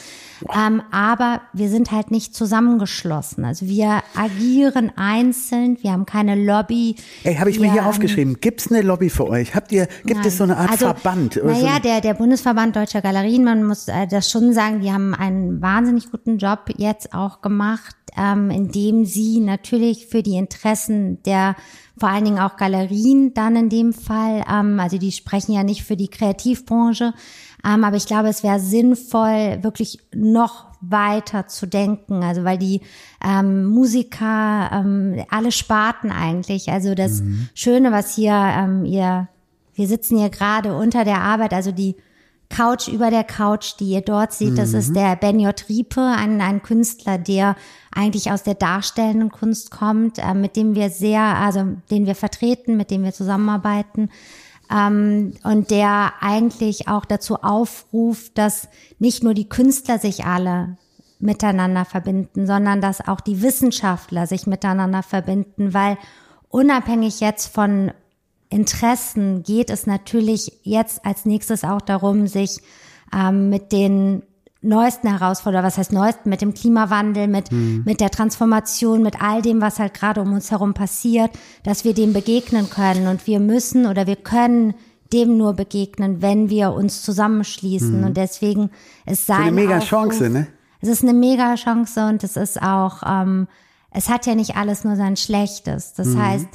ähm, aber wir sind halt nicht zusammengeschlossen. Also wir agieren einzeln, wir haben keine Lobby. Ey, habe ich mir hier aufgeschrieben. Gibt's eine Lobby für euch? Habt ihr, gibt es so eine Art also, Verband? oder so Naja, eine- der, der Bundesverband Deutscher Galerien, man muss äh, das schon sagen, die haben einen wahnsinnig guten Job jetzt auch gemacht, ähm, indem sie natürlich für die Interessen der vor allen Dingen auch Galerien dann in dem Fall, ähm, also die sprechen ja nicht für die Kreativbranche, ähm, aber ich glaube, es wäre sinnvoll, wirklich noch weiter zu denken, also weil die ähm, Musiker, ähm, alle Sparten eigentlich, also das Schöne, was hier ähm, ihr wir sitzen hier gerade unter der Arbeit, also die Couch über der Couch, die ihr dort seht, das ist der Ben J. Riepe, ein, ein Künstler, der eigentlich aus der darstellenden Kunst kommt, äh, mit dem wir sehr, also den wir vertreten, mit dem wir zusammenarbeiten. Ähm, und der eigentlich auch dazu aufruft, dass nicht nur die Künstler sich alle miteinander verbinden, sondern dass auch die Wissenschaftler sich miteinander verbinden, weil unabhängig jetzt von Interessen geht es natürlich jetzt als nächstes auch darum, sich ähm, mit den neuesten Herausforderungen, was heißt neuesten, mit dem Klimawandel, mit, mit der Transformation, mit all dem, was halt gerade um uns herum passiert, dass wir dem begegnen können. Und wir müssen oder wir können dem nur begegnen, wenn wir uns zusammenschließen. Und deswegen ist sein eine mega Aufruf- Chance, ne? es ist eine mega Chance und es ist auch, ähm, es hat ja nicht alles nur sein Schlechtes. Das heißt,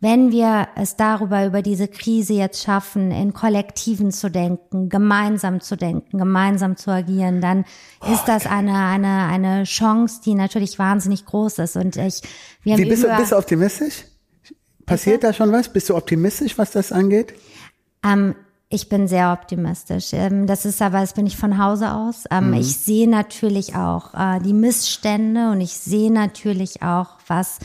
wenn wir es darüber, über diese Krise jetzt schaffen, in Kollektiven zu denken, gemeinsam zu denken, gemeinsam zu agieren, dann ist das eine, eine, eine Chance, die natürlich wahnsinnig groß ist. Und ich, wir haben Wie bist du, über- bist du optimistisch? Passiert da schon was? Bist du optimistisch, was das angeht? Ähm, ich bin sehr optimistisch. Ähm, das ist aber, das bin ich von Hause aus. Ähm, Ich sehe natürlich auch äh, die Missstände und ich sehe natürlich auch, was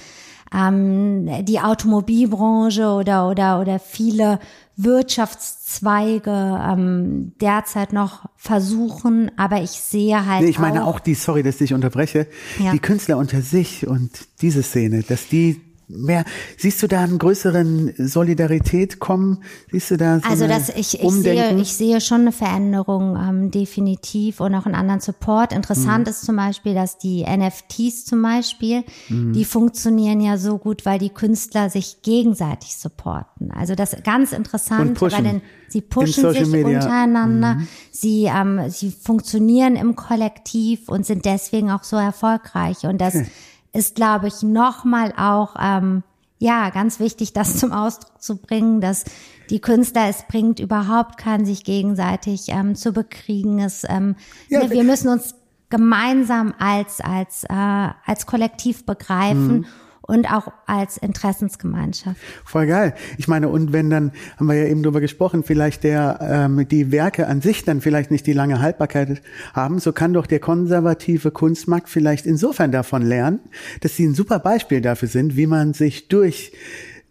ähm, die Automobilbranche oder oder oder viele Wirtschaftszweige ähm, derzeit noch versuchen. Aber ich sehe halt Nee, ich meine auch die, sorry, dass ich unterbreche, Ja. die Künstler unter sich und diese Szene, dass die mehr, siehst du da einen größeren Solidarität kommen? Siehst du da so Also das, ich, ich, Umdenken? sehe, ich sehe schon eine Veränderung ähm, definitiv und auch einen anderen Support. Mhm. Interessant ist zum Beispiel, dass die NFTs zum Beispiel, Mhm. die funktionieren ja so gut, weil die Künstler sich gegenseitig supporten. Also das ist ganz interessant, weil denn sie pushen sich Media. Mhm. untereinander, sie, ähm, sie funktionieren im Kollektiv und sind deswegen auch so erfolgreich. Und das Okay. Ist, glaube ich, nochmal auch, ähm, ja, ganz wichtig, das zum Ausdruck zu bringen, dass die Künstler, es bringt überhaupt keinen, sich gegenseitig ähm, zu bekriegen. Es, ähm, Ja, wir müssen uns gemeinsam als, als, äh, als Kollektiv begreifen. Und auch als Interessensgemeinschaft. Voll geil. Ich meine, und wenn dann, haben wir ja eben drüber gesprochen, vielleicht der, ähm, die Werke an sich dann vielleicht nicht die lange Haltbarkeit haben, so kann doch der konservative Kunstmarkt vielleicht insofern davon lernen, dass sie ein super Beispiel dafür sind, wie man sich durch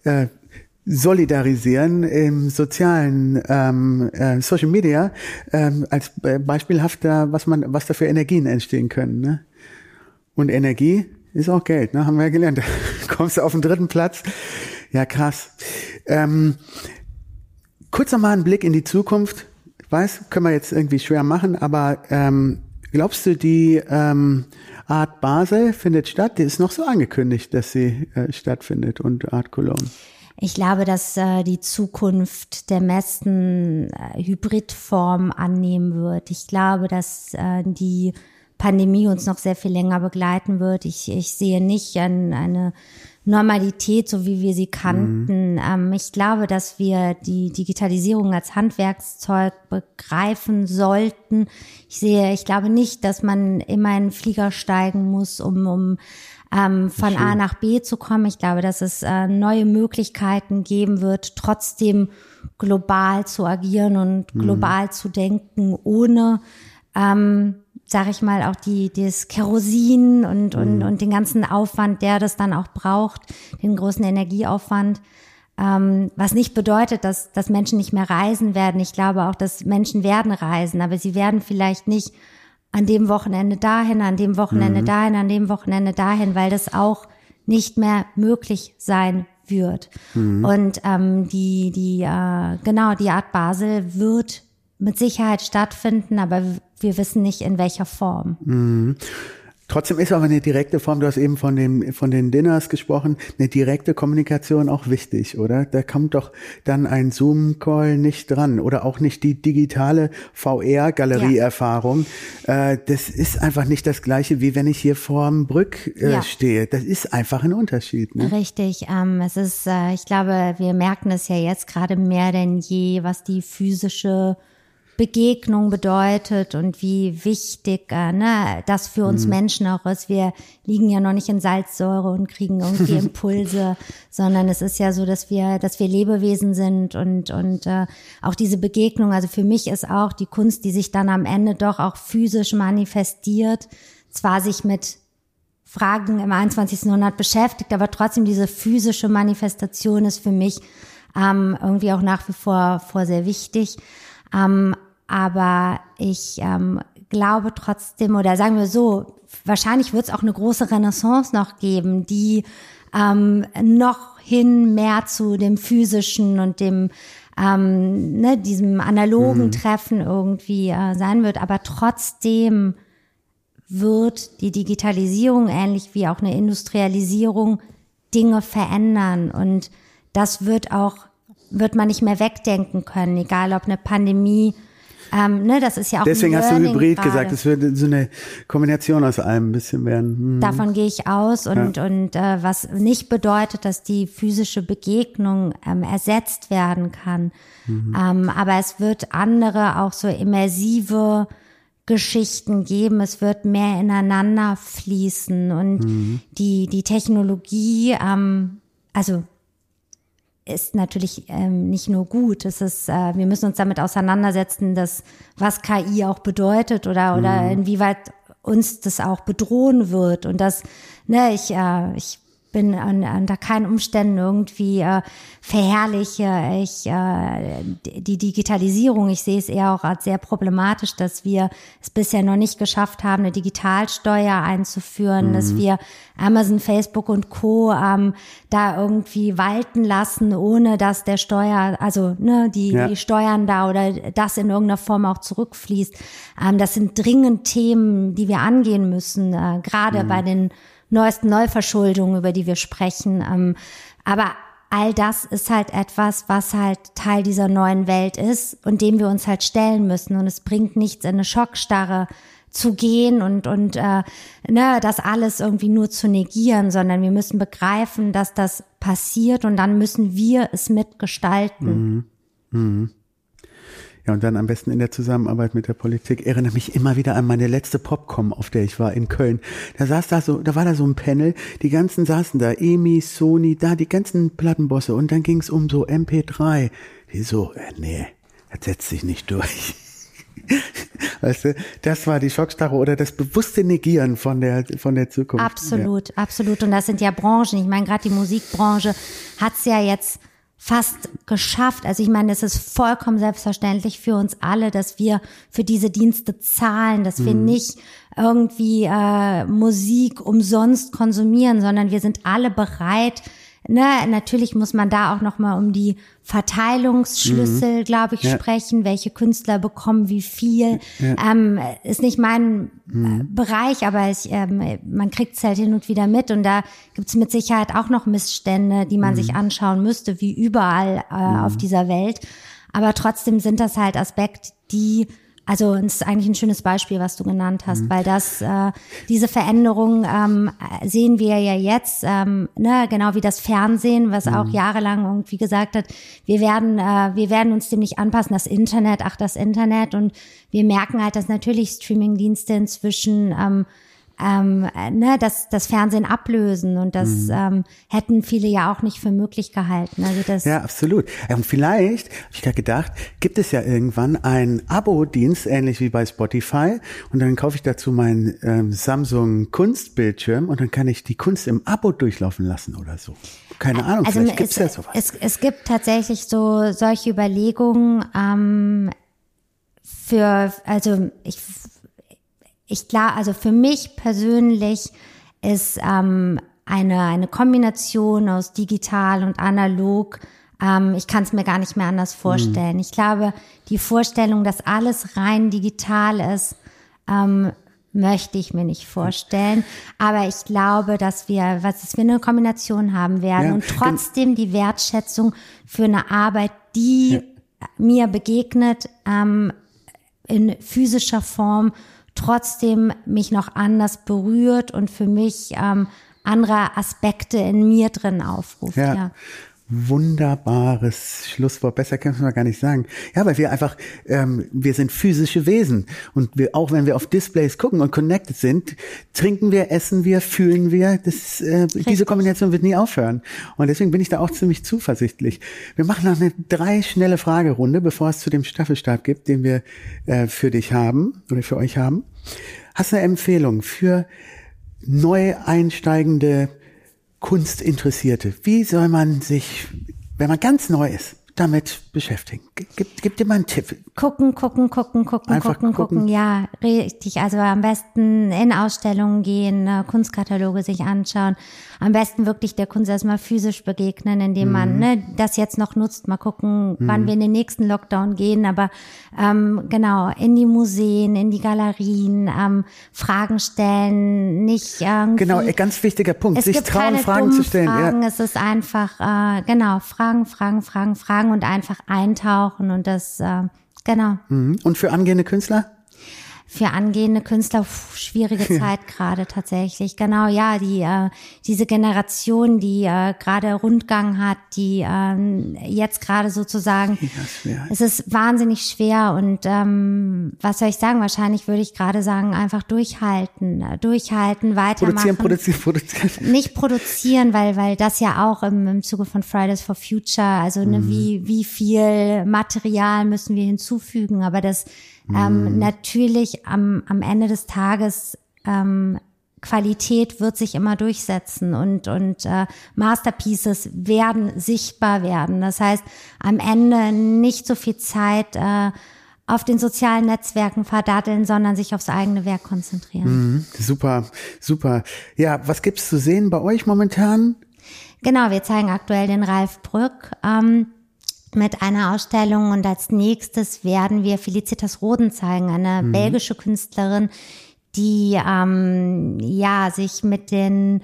äh, solidarisieren im sozialen ähm, äh, Social Media ähm, als beispielhafter, was man, was da für Energien entstehen können. Ne? Und Energie ist auch Geld, ne? Haben wir ja gelernt. [LAUGHS] Kommst du auf den dritten Platz? Ja, krass. Ähm, kurz nochmal einen Blick in die Zukunft. Ich weiß, können wir jetzt irgendwie schwer machen, aber ähm, glaubst du, die ähm, Art Basel findet statt? Die ist noch so angekündigt, dass sie äh, stattfindet und Art Cologne. Ich glaube, dass äh, die Zukunft der Messen äh, Hybridform annehmen wird. Ich glaube, dass äh, die Pandemie uns noch sehr viel länger begleiten wird. Ich, ich sehe nicht an eine Normalität, so wie wir sie kannten. Mhm. Ähm, ich glaube, dass wir die Digitalisierung als Handwerkszeug begreifen sollten. Ich sehe, ich glaube nicht, dass man immer in einen Flieger steigen muss, um, um ähm, von A nach B zu kommen. Ich glaube, dass es äh, neue Möglichkeiten geben wird, trotzdem global zu agieren und mhm. global mhm. zu denken, ohne ähm, sage ich mal, auch die, das Kerosin und, und, mhm. und den ganzen Aufwand, der das dann auch braucht, den großen Energieaufwand. Ähm, was nicht bedeutet, dass, dass Menschen nicht mehr reisen werden. Ich glaube auch, dass Menschen werden reisen, aber sie werden vielleicht nicht an dem Wochenende dahin, an dem Wochenende mhm. dahin, an dem Wochenende dahin, weil das auch nicht mehr möglich sein wird. Mhm. Und ähm, die, die, äh, genau, die Art Basel wird mit Sicherheit stattfinden, aber wir wissen nicht in welcher Form. Mhm. Trotzdem ist aber eine direkte Form, du hast eben von, dem, von den Dinners gesprochen, eine direkte Kommunikation auch wichtig, oder? Da kommt doch dann ein Zoom-Call nicht dran oder auch nicht die digitale VR-Galerieerfahrung. Ja. Äh, das ist einfach nicht das Gleiche, wie wenn ich hier vorm Brück äh, ja. stehe. Das ist einfach ein Unterschied. Ne? Richtig. Ähm, es ist, äh, ich glaube, wir merken es ja jetzt gerade mehr denn je, was die physische Begegnung bedeutet und wie wichtig äh, ne, das für uns mhm. Menschen auch ist. Wir liegen ja noch nicht in Salzsäure und kriegen irgendwie [LAUGHS] Impulse, sondern es ist ja so, dass wir, dass wir Lebewesen sind und und äh, auch diese Begegnung. Also für mich ist auch die Kunst, die sich dann am Ende doch auch physisch manifestiert, zwar sich mit Fragen im 21. Jahrhundert beschäftigt, aber trotzdem diese physische Manifestation ist für mich ähm, irgendwie auch nach wie vor, vor sehr wichtig. Ähm, aber ich ähm, glaube trotzdem, oder sagen wir so, wahrscheinlich wird es auch eine große Renaissance noch geben, die ähm, noch hin mehr zu dem physischen und dem ähm, ne, diesem analogen mhm. Treffen irgendwie äh, sein wird. Aber trotzdem wird die Digitalisierung, ähnlich wie auch eine Industrialisierung, Dinge verändern. Und das wird auch wird man nicht mehr wegdenken können, egal ob eine Pandemie ähm, ne, das ist ja auch Deswegen hast du Hybrid gerade. gesagt, es wird so eine Kombination aus allem ein bisschen werden. Hm. Davon gehe ich aus und, ja. und äh, was nicht bedeutet, dass die physische Begegnung ähm, ersetzt werden kann. Mhm. Ähm, aber es wird andere, auch so immersive Geschichten geben. Es wird mehr ineinander fließen und mhm. die, die Technologie, ähm, also ist natürlich ähm, nicht nur gut. Es ist, äh, wir müssen uns damit auseinandersetzen, dass was KI auch bedeutet oder oder mhm. inwieweit uns das auch bedrohen wird und dass ne ich äh, ich bin an, unter keinen Umständen irgendwie äh, verherrliche ich äh, die Digitalisierung. Ich sehe es eher auch als sehr problematisch, dass wir es bisher noch nicht geschafft haben, eine Digitalsteuer einzuführen, mhm. dass wir Amazon, Facebook und Co. Ähm, da irgendwie walten lassen, ohne dass der Steuer, also ne, die, ja. die Steuern da oder das in irgendeiner Form auch zurückfließt. Ähm, das sind dringend Themen, die wir angehen müssen, äh, gerade mhm. bei den neuesten Neuverschuldungen, über die wir sprechen. Ähm, aber all das ist halt etwas, was halt Teil dieser neuen Welt ist und dem wir uns halt stellen müssen. Und es bringt nichts, in eine Schockstarre zu gehen und und äh, ne, das alles irgendwie nur zu negieren, sondern wir müssen begreifen, dass das passiert und dann müssen wir es mitgestalten. Mhm. Mhm. Ja, und dann am besten in der Zusammenarbeit mit der Politik. Ich erinnere mich immer wieder an meine letzte Popcom, auf der ich war in Köln. Da saß da so, da war da so ein Panel, die ganzen saßen da, EMI, Sony, da die ganzen Plattenbosse und dann ging es um so MP3. Die so, äh, nee, das setzt sich nicht durch. [LAUGHS] Weißt du, das war die Schockstarre oder das bewusste Negieren von der, von der Zukunft. Absolut, ja. absolut. Und das sind ja Branchen. Ich meine, gerade die Musikbranche hat's ja jetzt fast geschafft. Also ich meine, es ist vollkommen selbstverständlich für uns alle, dass wir für diese Dienste zahlen, dass wir mhm. nicht irgendwie äh, Musik umsonst konsumieren, sondern wir sind alle bereit, Ne, natürlich muss man da auch noch mal um die Verteilungsschlüssel, mhm. glaube ich, ja. sprechen. Welche Künstler bekommen wie viel? Ja. Ähm, ist nicht mein äh, mhm. Bereich, aber ich, ähm, man kriegt es halt hin und wieder mit. Und da gibt es mit Sicherheit auch noch Missstände, die man mhm. sich anschauen müsste, wie überall äh, auf mhm. dieser Welt. Aber trotzdem sind das halt Aspekte, die also es ist eigentlich ein schönes Beispiel, was du genannt hast, mhm. weil das äh, diese Veränderung ähm, sehen wir ja jetzt, ähm, ne, genau wie das Fernsehen, was mhm. auch jahrelang irgendwie gesagt hat, wir werden äh, wir werden uns dem nicht anpassen, das Internet, ach das Internet und wir merken halt, dass natürlich Streamingdienste inzwischen ähm, ähm, ne, das, das Fernsehen ablösen und das mhm. ähm, hätten viele ja auch nicht für möglich gehalten. Also das ja, absolut. Und vielleicht, habe ich gerade gedacht, gibt es ja irgendwann einen Abo-Dienst, ähnlich wie bei Spotify und dann kaufe ich dazu meinen ähm, Samsung Kunstbildschirm und dann kann ich die Kunst im Abo durchlaufen lassen oder so. Keine Ahnung, also vielleicht gibt's es, ja sowas. Es, es gibt tatsächlich so solche Überlegungen ähm, für, also ich ich klar, also für mich persönlich ist ähm, eine, eine Kombination aus digital und analog, ähm, ich kann es mir gar nicht mehr anders vorstellen. Mhm. Ich glaube, die Vorstellung, dass alles rein digital ist, ähm, möchte ich mir nicht vorstellen. Aber ich glaube, dass wir, was dass wir eine Kombination haben werden ja, und trotzdem die Wertschätzung für eine Arbeit, die ja. mir begegnet, ähm, in physischer Form trotzdem mich noch anders berührt und für mich ähm, andere Aspekte in mir drin aufruft. Ja. ja. Wunderbares Schlusswort. Besser können wir gar nicht sagen. Ja, weil wir einfach, ähm, wir sind physische Wesen. Und wir, auch wenn wir auf Displays gucken und connected sind, trinken wir, essen wir, fühlen wir. Das, äh, diese Kombination wird nie aufhören. Und deswegen bin ich da auch ziemlich zuversichtlich. Wir machen noch eine drei schnelle Fragerunde, bevor es zu dem Staffelstab gibt, den wir äh, für dich haben oder für euch haben. Hast du eine Empfehlung für neu einsteigende Kunstinteressierte, wie soll man sich, wenn man ganz neu ist, damit beschäftigen? Gib, gib dir mal einen Tipp. Gucken, gucken, gucken, gucken, Einfach gucken, gucken. Ja, richtig. Also am besten in Ausstellungen gehen, äh, Kunstkataloge sich anschauen. Am besten wirklich der Kunst erstmal physisch begegnen, indem mhm. man ne, das jetzt noch nutzt. Mal gucken, mhm. wann wir in den nächsten Lockdown gehen. Aber ähm, genau, in die Museen, in die Galerien, ähm, Fragen stellen, nicht irgendwie. Genau, ganz wichtiger Punkt, sich trauen, Fragen zu stellen. Fragen. Ja. Es ist einfach, äh, genau, Fragen, Fragen, Fragen, Fragen und einfach eintauchen und das, äh, genau. Mhm. Und für angehende Künstler? Für angehende Künstler pf, schwierige [LAUGHS] Zeit gerade tatsächlich. Genau, ja, die äh, diese Generation, die äh, gerade Rundgang hat, die äh, jetzt gerade sozusagen, ja, es ist wahnsinnig schwer und ähm, was soll ich sagen? Wahrscheinlich würde ich gerade sagen, einfach durchhalten, äh, durchhalten, weitermachen. Produzieren, produzieren, produzieren. Nicht produzieren, weil weil das ja auch im, im Zuge von Fridays for Future, also ne, mhm. wie wie viel Material müssen wir hinzufügen, aber das ähm, mhm. natürlich am, am Ende des Tages ähm, Qualität wird sich immer durchsetzen und, und äh, Masterpieces werden sichtbar werden. Das heißt, am Ende nicht so viel Zeit äh, auf den sozialen Netzwerken verdatteln, sondern sich aufs eigene Werk konzentrieren. Mhm, super, super. Ja, was gibt's zu sehen bei euch momentan? Genau, wir zeigen aktuell den Ralf Brück. Ähm, mit einer Ausstellung und als nächstes werden wir Felicitas Roden zeigen, eine mhm. belgische Künstlerin, die ähm, ja sich mit den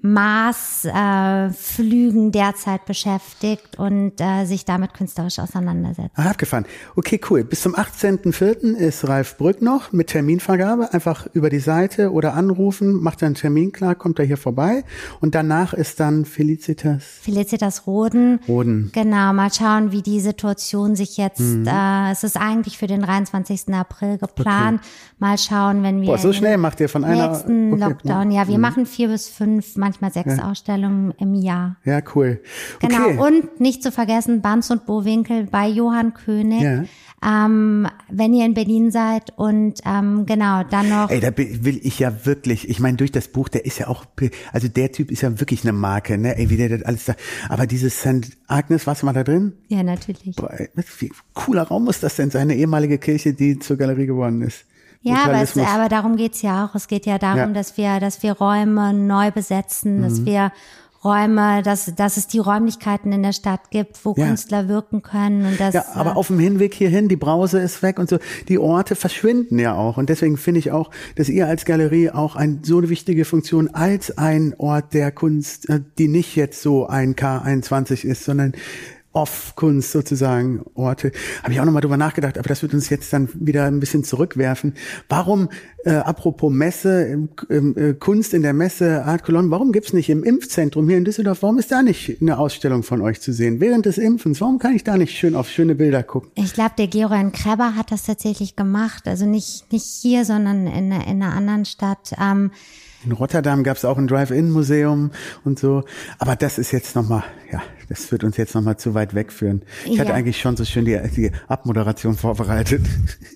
Marsflügen äh, derzeit beschäftigt und äh, sich damit künstlerisch auseinandersetzt. Ah, abgefahren. Okay, cool. Bis zum 18.04. ist Ralf Brück noch mit Terminvergabe. Einfach über die Seite oder anrufen, macht einen Termin klar, kommt er hier vorbei. Und danach ist dann Felicitas. Felicitas Roden. Roden. Genau, mal schauen, wie die Situation sich jetzt, mhm. äh, es ist eigentlich für den 23. April geplant. Okay. Mal schauen, wenn wir. Boah, so schnell macht ihr von einer. Nächsten okay. Lockdown, ja, wir mhm. machen vier bis fünf, manchmal sechs ja. Ausstellungen im Jahr. Ja, cool. Okay. Genau. Und nicht zu vergessen, Banz und Bowinkel bei Johann König. Ja. Ähm, wenn ihr in Berlin seid und ähm, genau, dann noch. Ey, da will ich ja wirklich, ich meine, durch das Buch, der ist ja auch, also der Typ ist ja wirklich eine Marke, ne? Ey, wie der das alles da. Aber dieses St. Agnes, warst du mal da drin? Ja, natürlich. Boah, ey, wie cooler Raum muss das denn sein? Eine ehemalige Kirche, die zur Galerie geworden ist. Ja, aber, es, aber darum geht's ja auch. Es geht ja darum, ja. dass wir, dass wir Räume neu besetzen, mhm. dass wir Räume, dass, dass es die Räumlichkeiten in der Stadt gibt, wo ja. Künstler wirken können. Und das, ja, aber auf dem Hinweg hierhin, die Brause ist weg und so, die Orte verschwinden ja auch. Und deswegen finde ich auch, dass ihr als Galerie auch ein, so eine wichtige Funktion als ein Ort der Kunst, äh, die nicht jetzt so ein K21 ist, sondern Off-Kunst sozusagen Orte. Habe ich auch nochmal drüber nachgedacht, aber das wird uns jetzt dann wieder ein bisschen zurückwerfen. Warum, äh, apropos Messe, äh, Kunst in der Messe Art Cologne, warum gibt's nicht im Impfzentrum hier in Düsseldorf, warum ist da nicht eine Ausstellung von euch zu sehen? Während des Impfens, warum kann ich da nicht schön auf schöne Bilder gucken? Ich glaube, der Geroen Kreber hat das tatsächlich gemacht. Also nicht, nicht hier, sondern in, in einer anderen Stadt. Ähm, in Rotterdam gab es auch ein Drive-In-Museum und so. Aber das ist jetzt nochmal, ja, das wird uns jetzt nochmal zu weit wegführen. Ich ja. hatte eigentlich schon so schön die, die Abmoderation vorbereitet.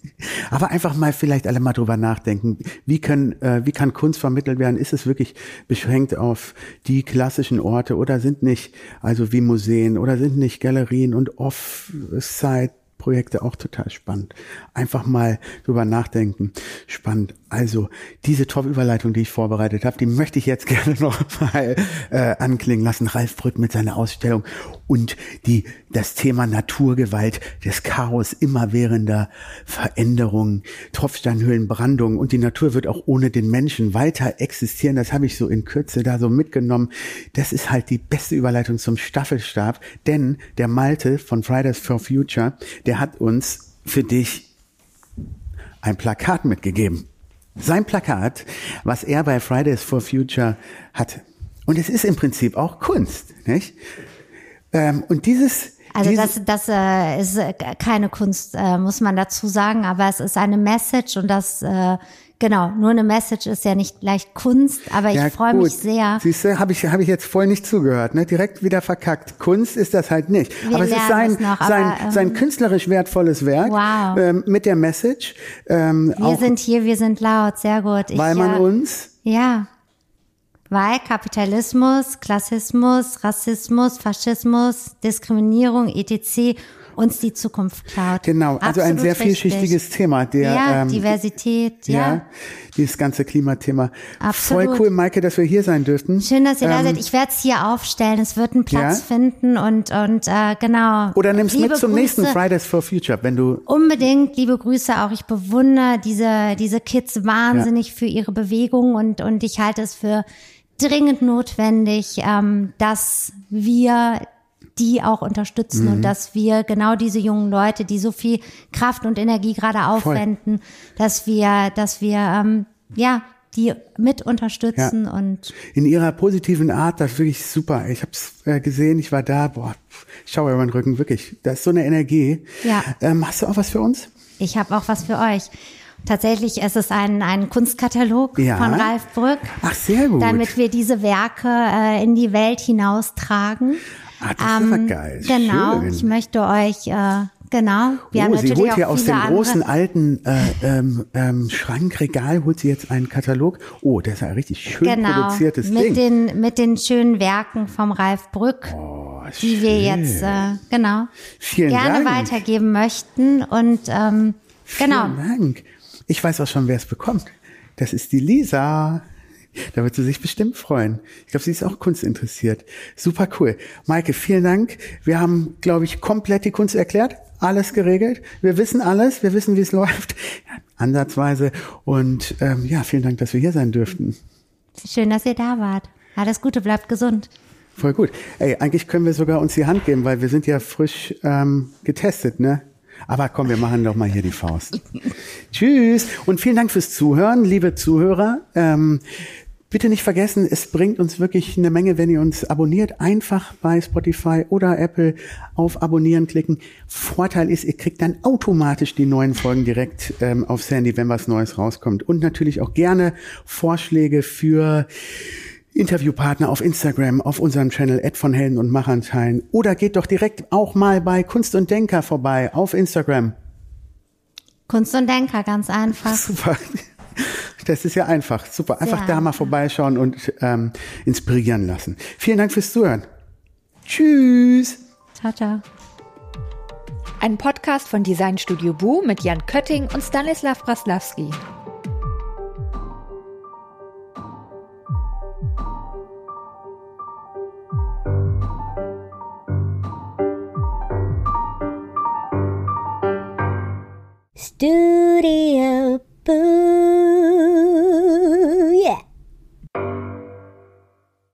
[LAUGHS] Aber einfach mal vielleicht alle mal drüber nachdenken. Wie können, äh, wie kann Kunst vermittelt werden? Ist es wirklich beschränkt auf die klassischen Orte oder sind nicht, also wie Museen oder sind nicht Galerien und Off-Site Projekte auch total spannend. Einfach mal drüber nachdenken. Spannend. Also diese Top-Überleitung, die ich vorbereitet habe, die möchte ich jetzt [LAUGHS] gerne noch mal äh, anklingen lassen. Ralf Brück mit seiner Ausstellung und die das Thema Naturgewalt, das Chaos immerwährender Veränderungen, Tropfsteinhöhlenbrandung und die Natur wird auch ohne den Menschen weiter existieren. Das habe ich so in Kürze da so mitgenommen. Das ist halt die beste Überleitung zum Staffelstab, denn der Malte von Fridays for Future, der hat uns für dich ein Plakat mitgegeben. Sein Plakat, was er bei Fridays for Future hat. Und es ist im Prinzip auch Kunst, nicht? Ähm, und dieses also das, das äh, ist äh, keine Kunst, äh, muss man dazu sagen, aber es ist eine Message und das äh, Genau, nur eine Message ist ja nicht leicht Kunst, aber ich ja, freue mich sehr. Siehst du, habe ich, hab ich jetzt voll nicht zugehört, ne? direkt wieder verkackt. Kunst ist das halt nicht. Wir aber es ist sein, noch, sein, aber, ähm, sein künstlerisch wertvolles Werk wow. ähm, mit der Message. Ähm, wir sind hier, wir sind laut, sehr gut. Ich, weil man uns... Ja, weil Kapitalismus, Klassismus, Rassismus, Faschismus, Diskriminierung, etc uns die Zukunft klaut. Genau, also Absolut ein sehr vielschichtiges richtig. Thema. Der, ja, ähm, Diversität, ja. ja. Dieses ganze Klimathema. Absolut. Voll cool, Maike, dass wir hier sein dürften. Schön, dass ihr ähm, da seid. Ich werde es hier aufstellen. Es wird einen Platz ja? finden und, und äh, genau. Oder nimm's liebe mit zum Grüße. nächsten Fridays for Future, wenn du. Unbedingt, liebe Grüße auch. Ich bewundere diese, diese Kids wahnsinnig ja. für ihre Bewegung und, und ich halte es für dringend notwendig, ähm, dass wir die auch unterstützen mhm. und dass wir genau diese jungen Leute, die so viel Kraft und Energie gerade aufwenden, Voll. dass wir, dass wir ähm, ja die mit unterstützen ja. und in ihrer positiven Art, das ist wirklich super. Ich habe es äh, gesehen, ich war da, boah, ich schaue über meinen Rücken, wirklich, da ist so eine Energie. Ja. Ähm, hast du auch was für uns? Ich habe auch was für euch. Tatsächlich ist es ein, ein Kunstkatalog ja. von Ralf Brück. Ach, sehr gut. Damit wir diese Werke äh, in die Welt hinaustragen. Ah, das ähm, ist geil. Genau, Schön. ich möchte euch äh, Genau. Wir oh, sie holt hier aus dem großen alten äh, ähm, ähm, Schrankregal holt sie jetzt einen Katalog. Oh, das ist ja richtig schön genau, produziertes mit Ding. Den, mit den schönen Werken vom Ralf Brück, oh, die wir jetzt äh, genau Vielen gerne Dank. weitergeben möchten. Und ähm, genau. Vielen Dank. Ich weiß auch schon, wer es bekommt. Das ist die Lisa. Da wird sie sich bestimmt freuen. Ich glaube, sie ist auch kunstinteressiert. Super cool. Maike, vielen Dank. Wir haben, glaube ich, komplett die Kunst erklärt. Alles geregelt. Wir wissen alles. Wir wissen, wie es [LAUGHS] läuft. Ansatzweise. Und ähm, ja, vielen Dank, dass wir hier sein dürften. Schön, dass ihr da wart. Alles Gute, bleibt gesund. Voll gut. Ey, eigentlich können wir sogar uns die Hand geben, weil wir sind ja frisch ähm, getestet, ne? Aber komm, wir machen doch mal hier die Faust. Tschüss und vielen Dank fürs Zuhören, liebe Zuhörer. Ähm, bitte nicht vergessen, es bringt uns wirklich eine Menge, wenn ihr uns abonniert. Einfach bei Spotify oder Apple auf Abonnieren klicken. Vorteil ist, ihr kriegt dann automatisch die neuen Folgen direkt ähm, aufs Handy, wenn was Neues rauskommt. Und natürlich auch gerne Vorschläge für Interviewpartner auf Instagram, auf unserem Channel Ed von Helden und Machern teilen. Oder geht doch direkt auch mal bei Kunst und Denker vorbei auf Instagram. Kunst und Denker, ganz einfach. [LAUGHS] Super. Das ist ja einfach. Super. Einfach Sehr da mal vorbeischauen und ähm, inspirieren lassen. Vielen Dank fürs Zuhören. Tschüss. Ciao, ciao. Ein Podcast von Design Studio Bu mit Jan Kötting und Stanislav Braslawski. Studio Boo.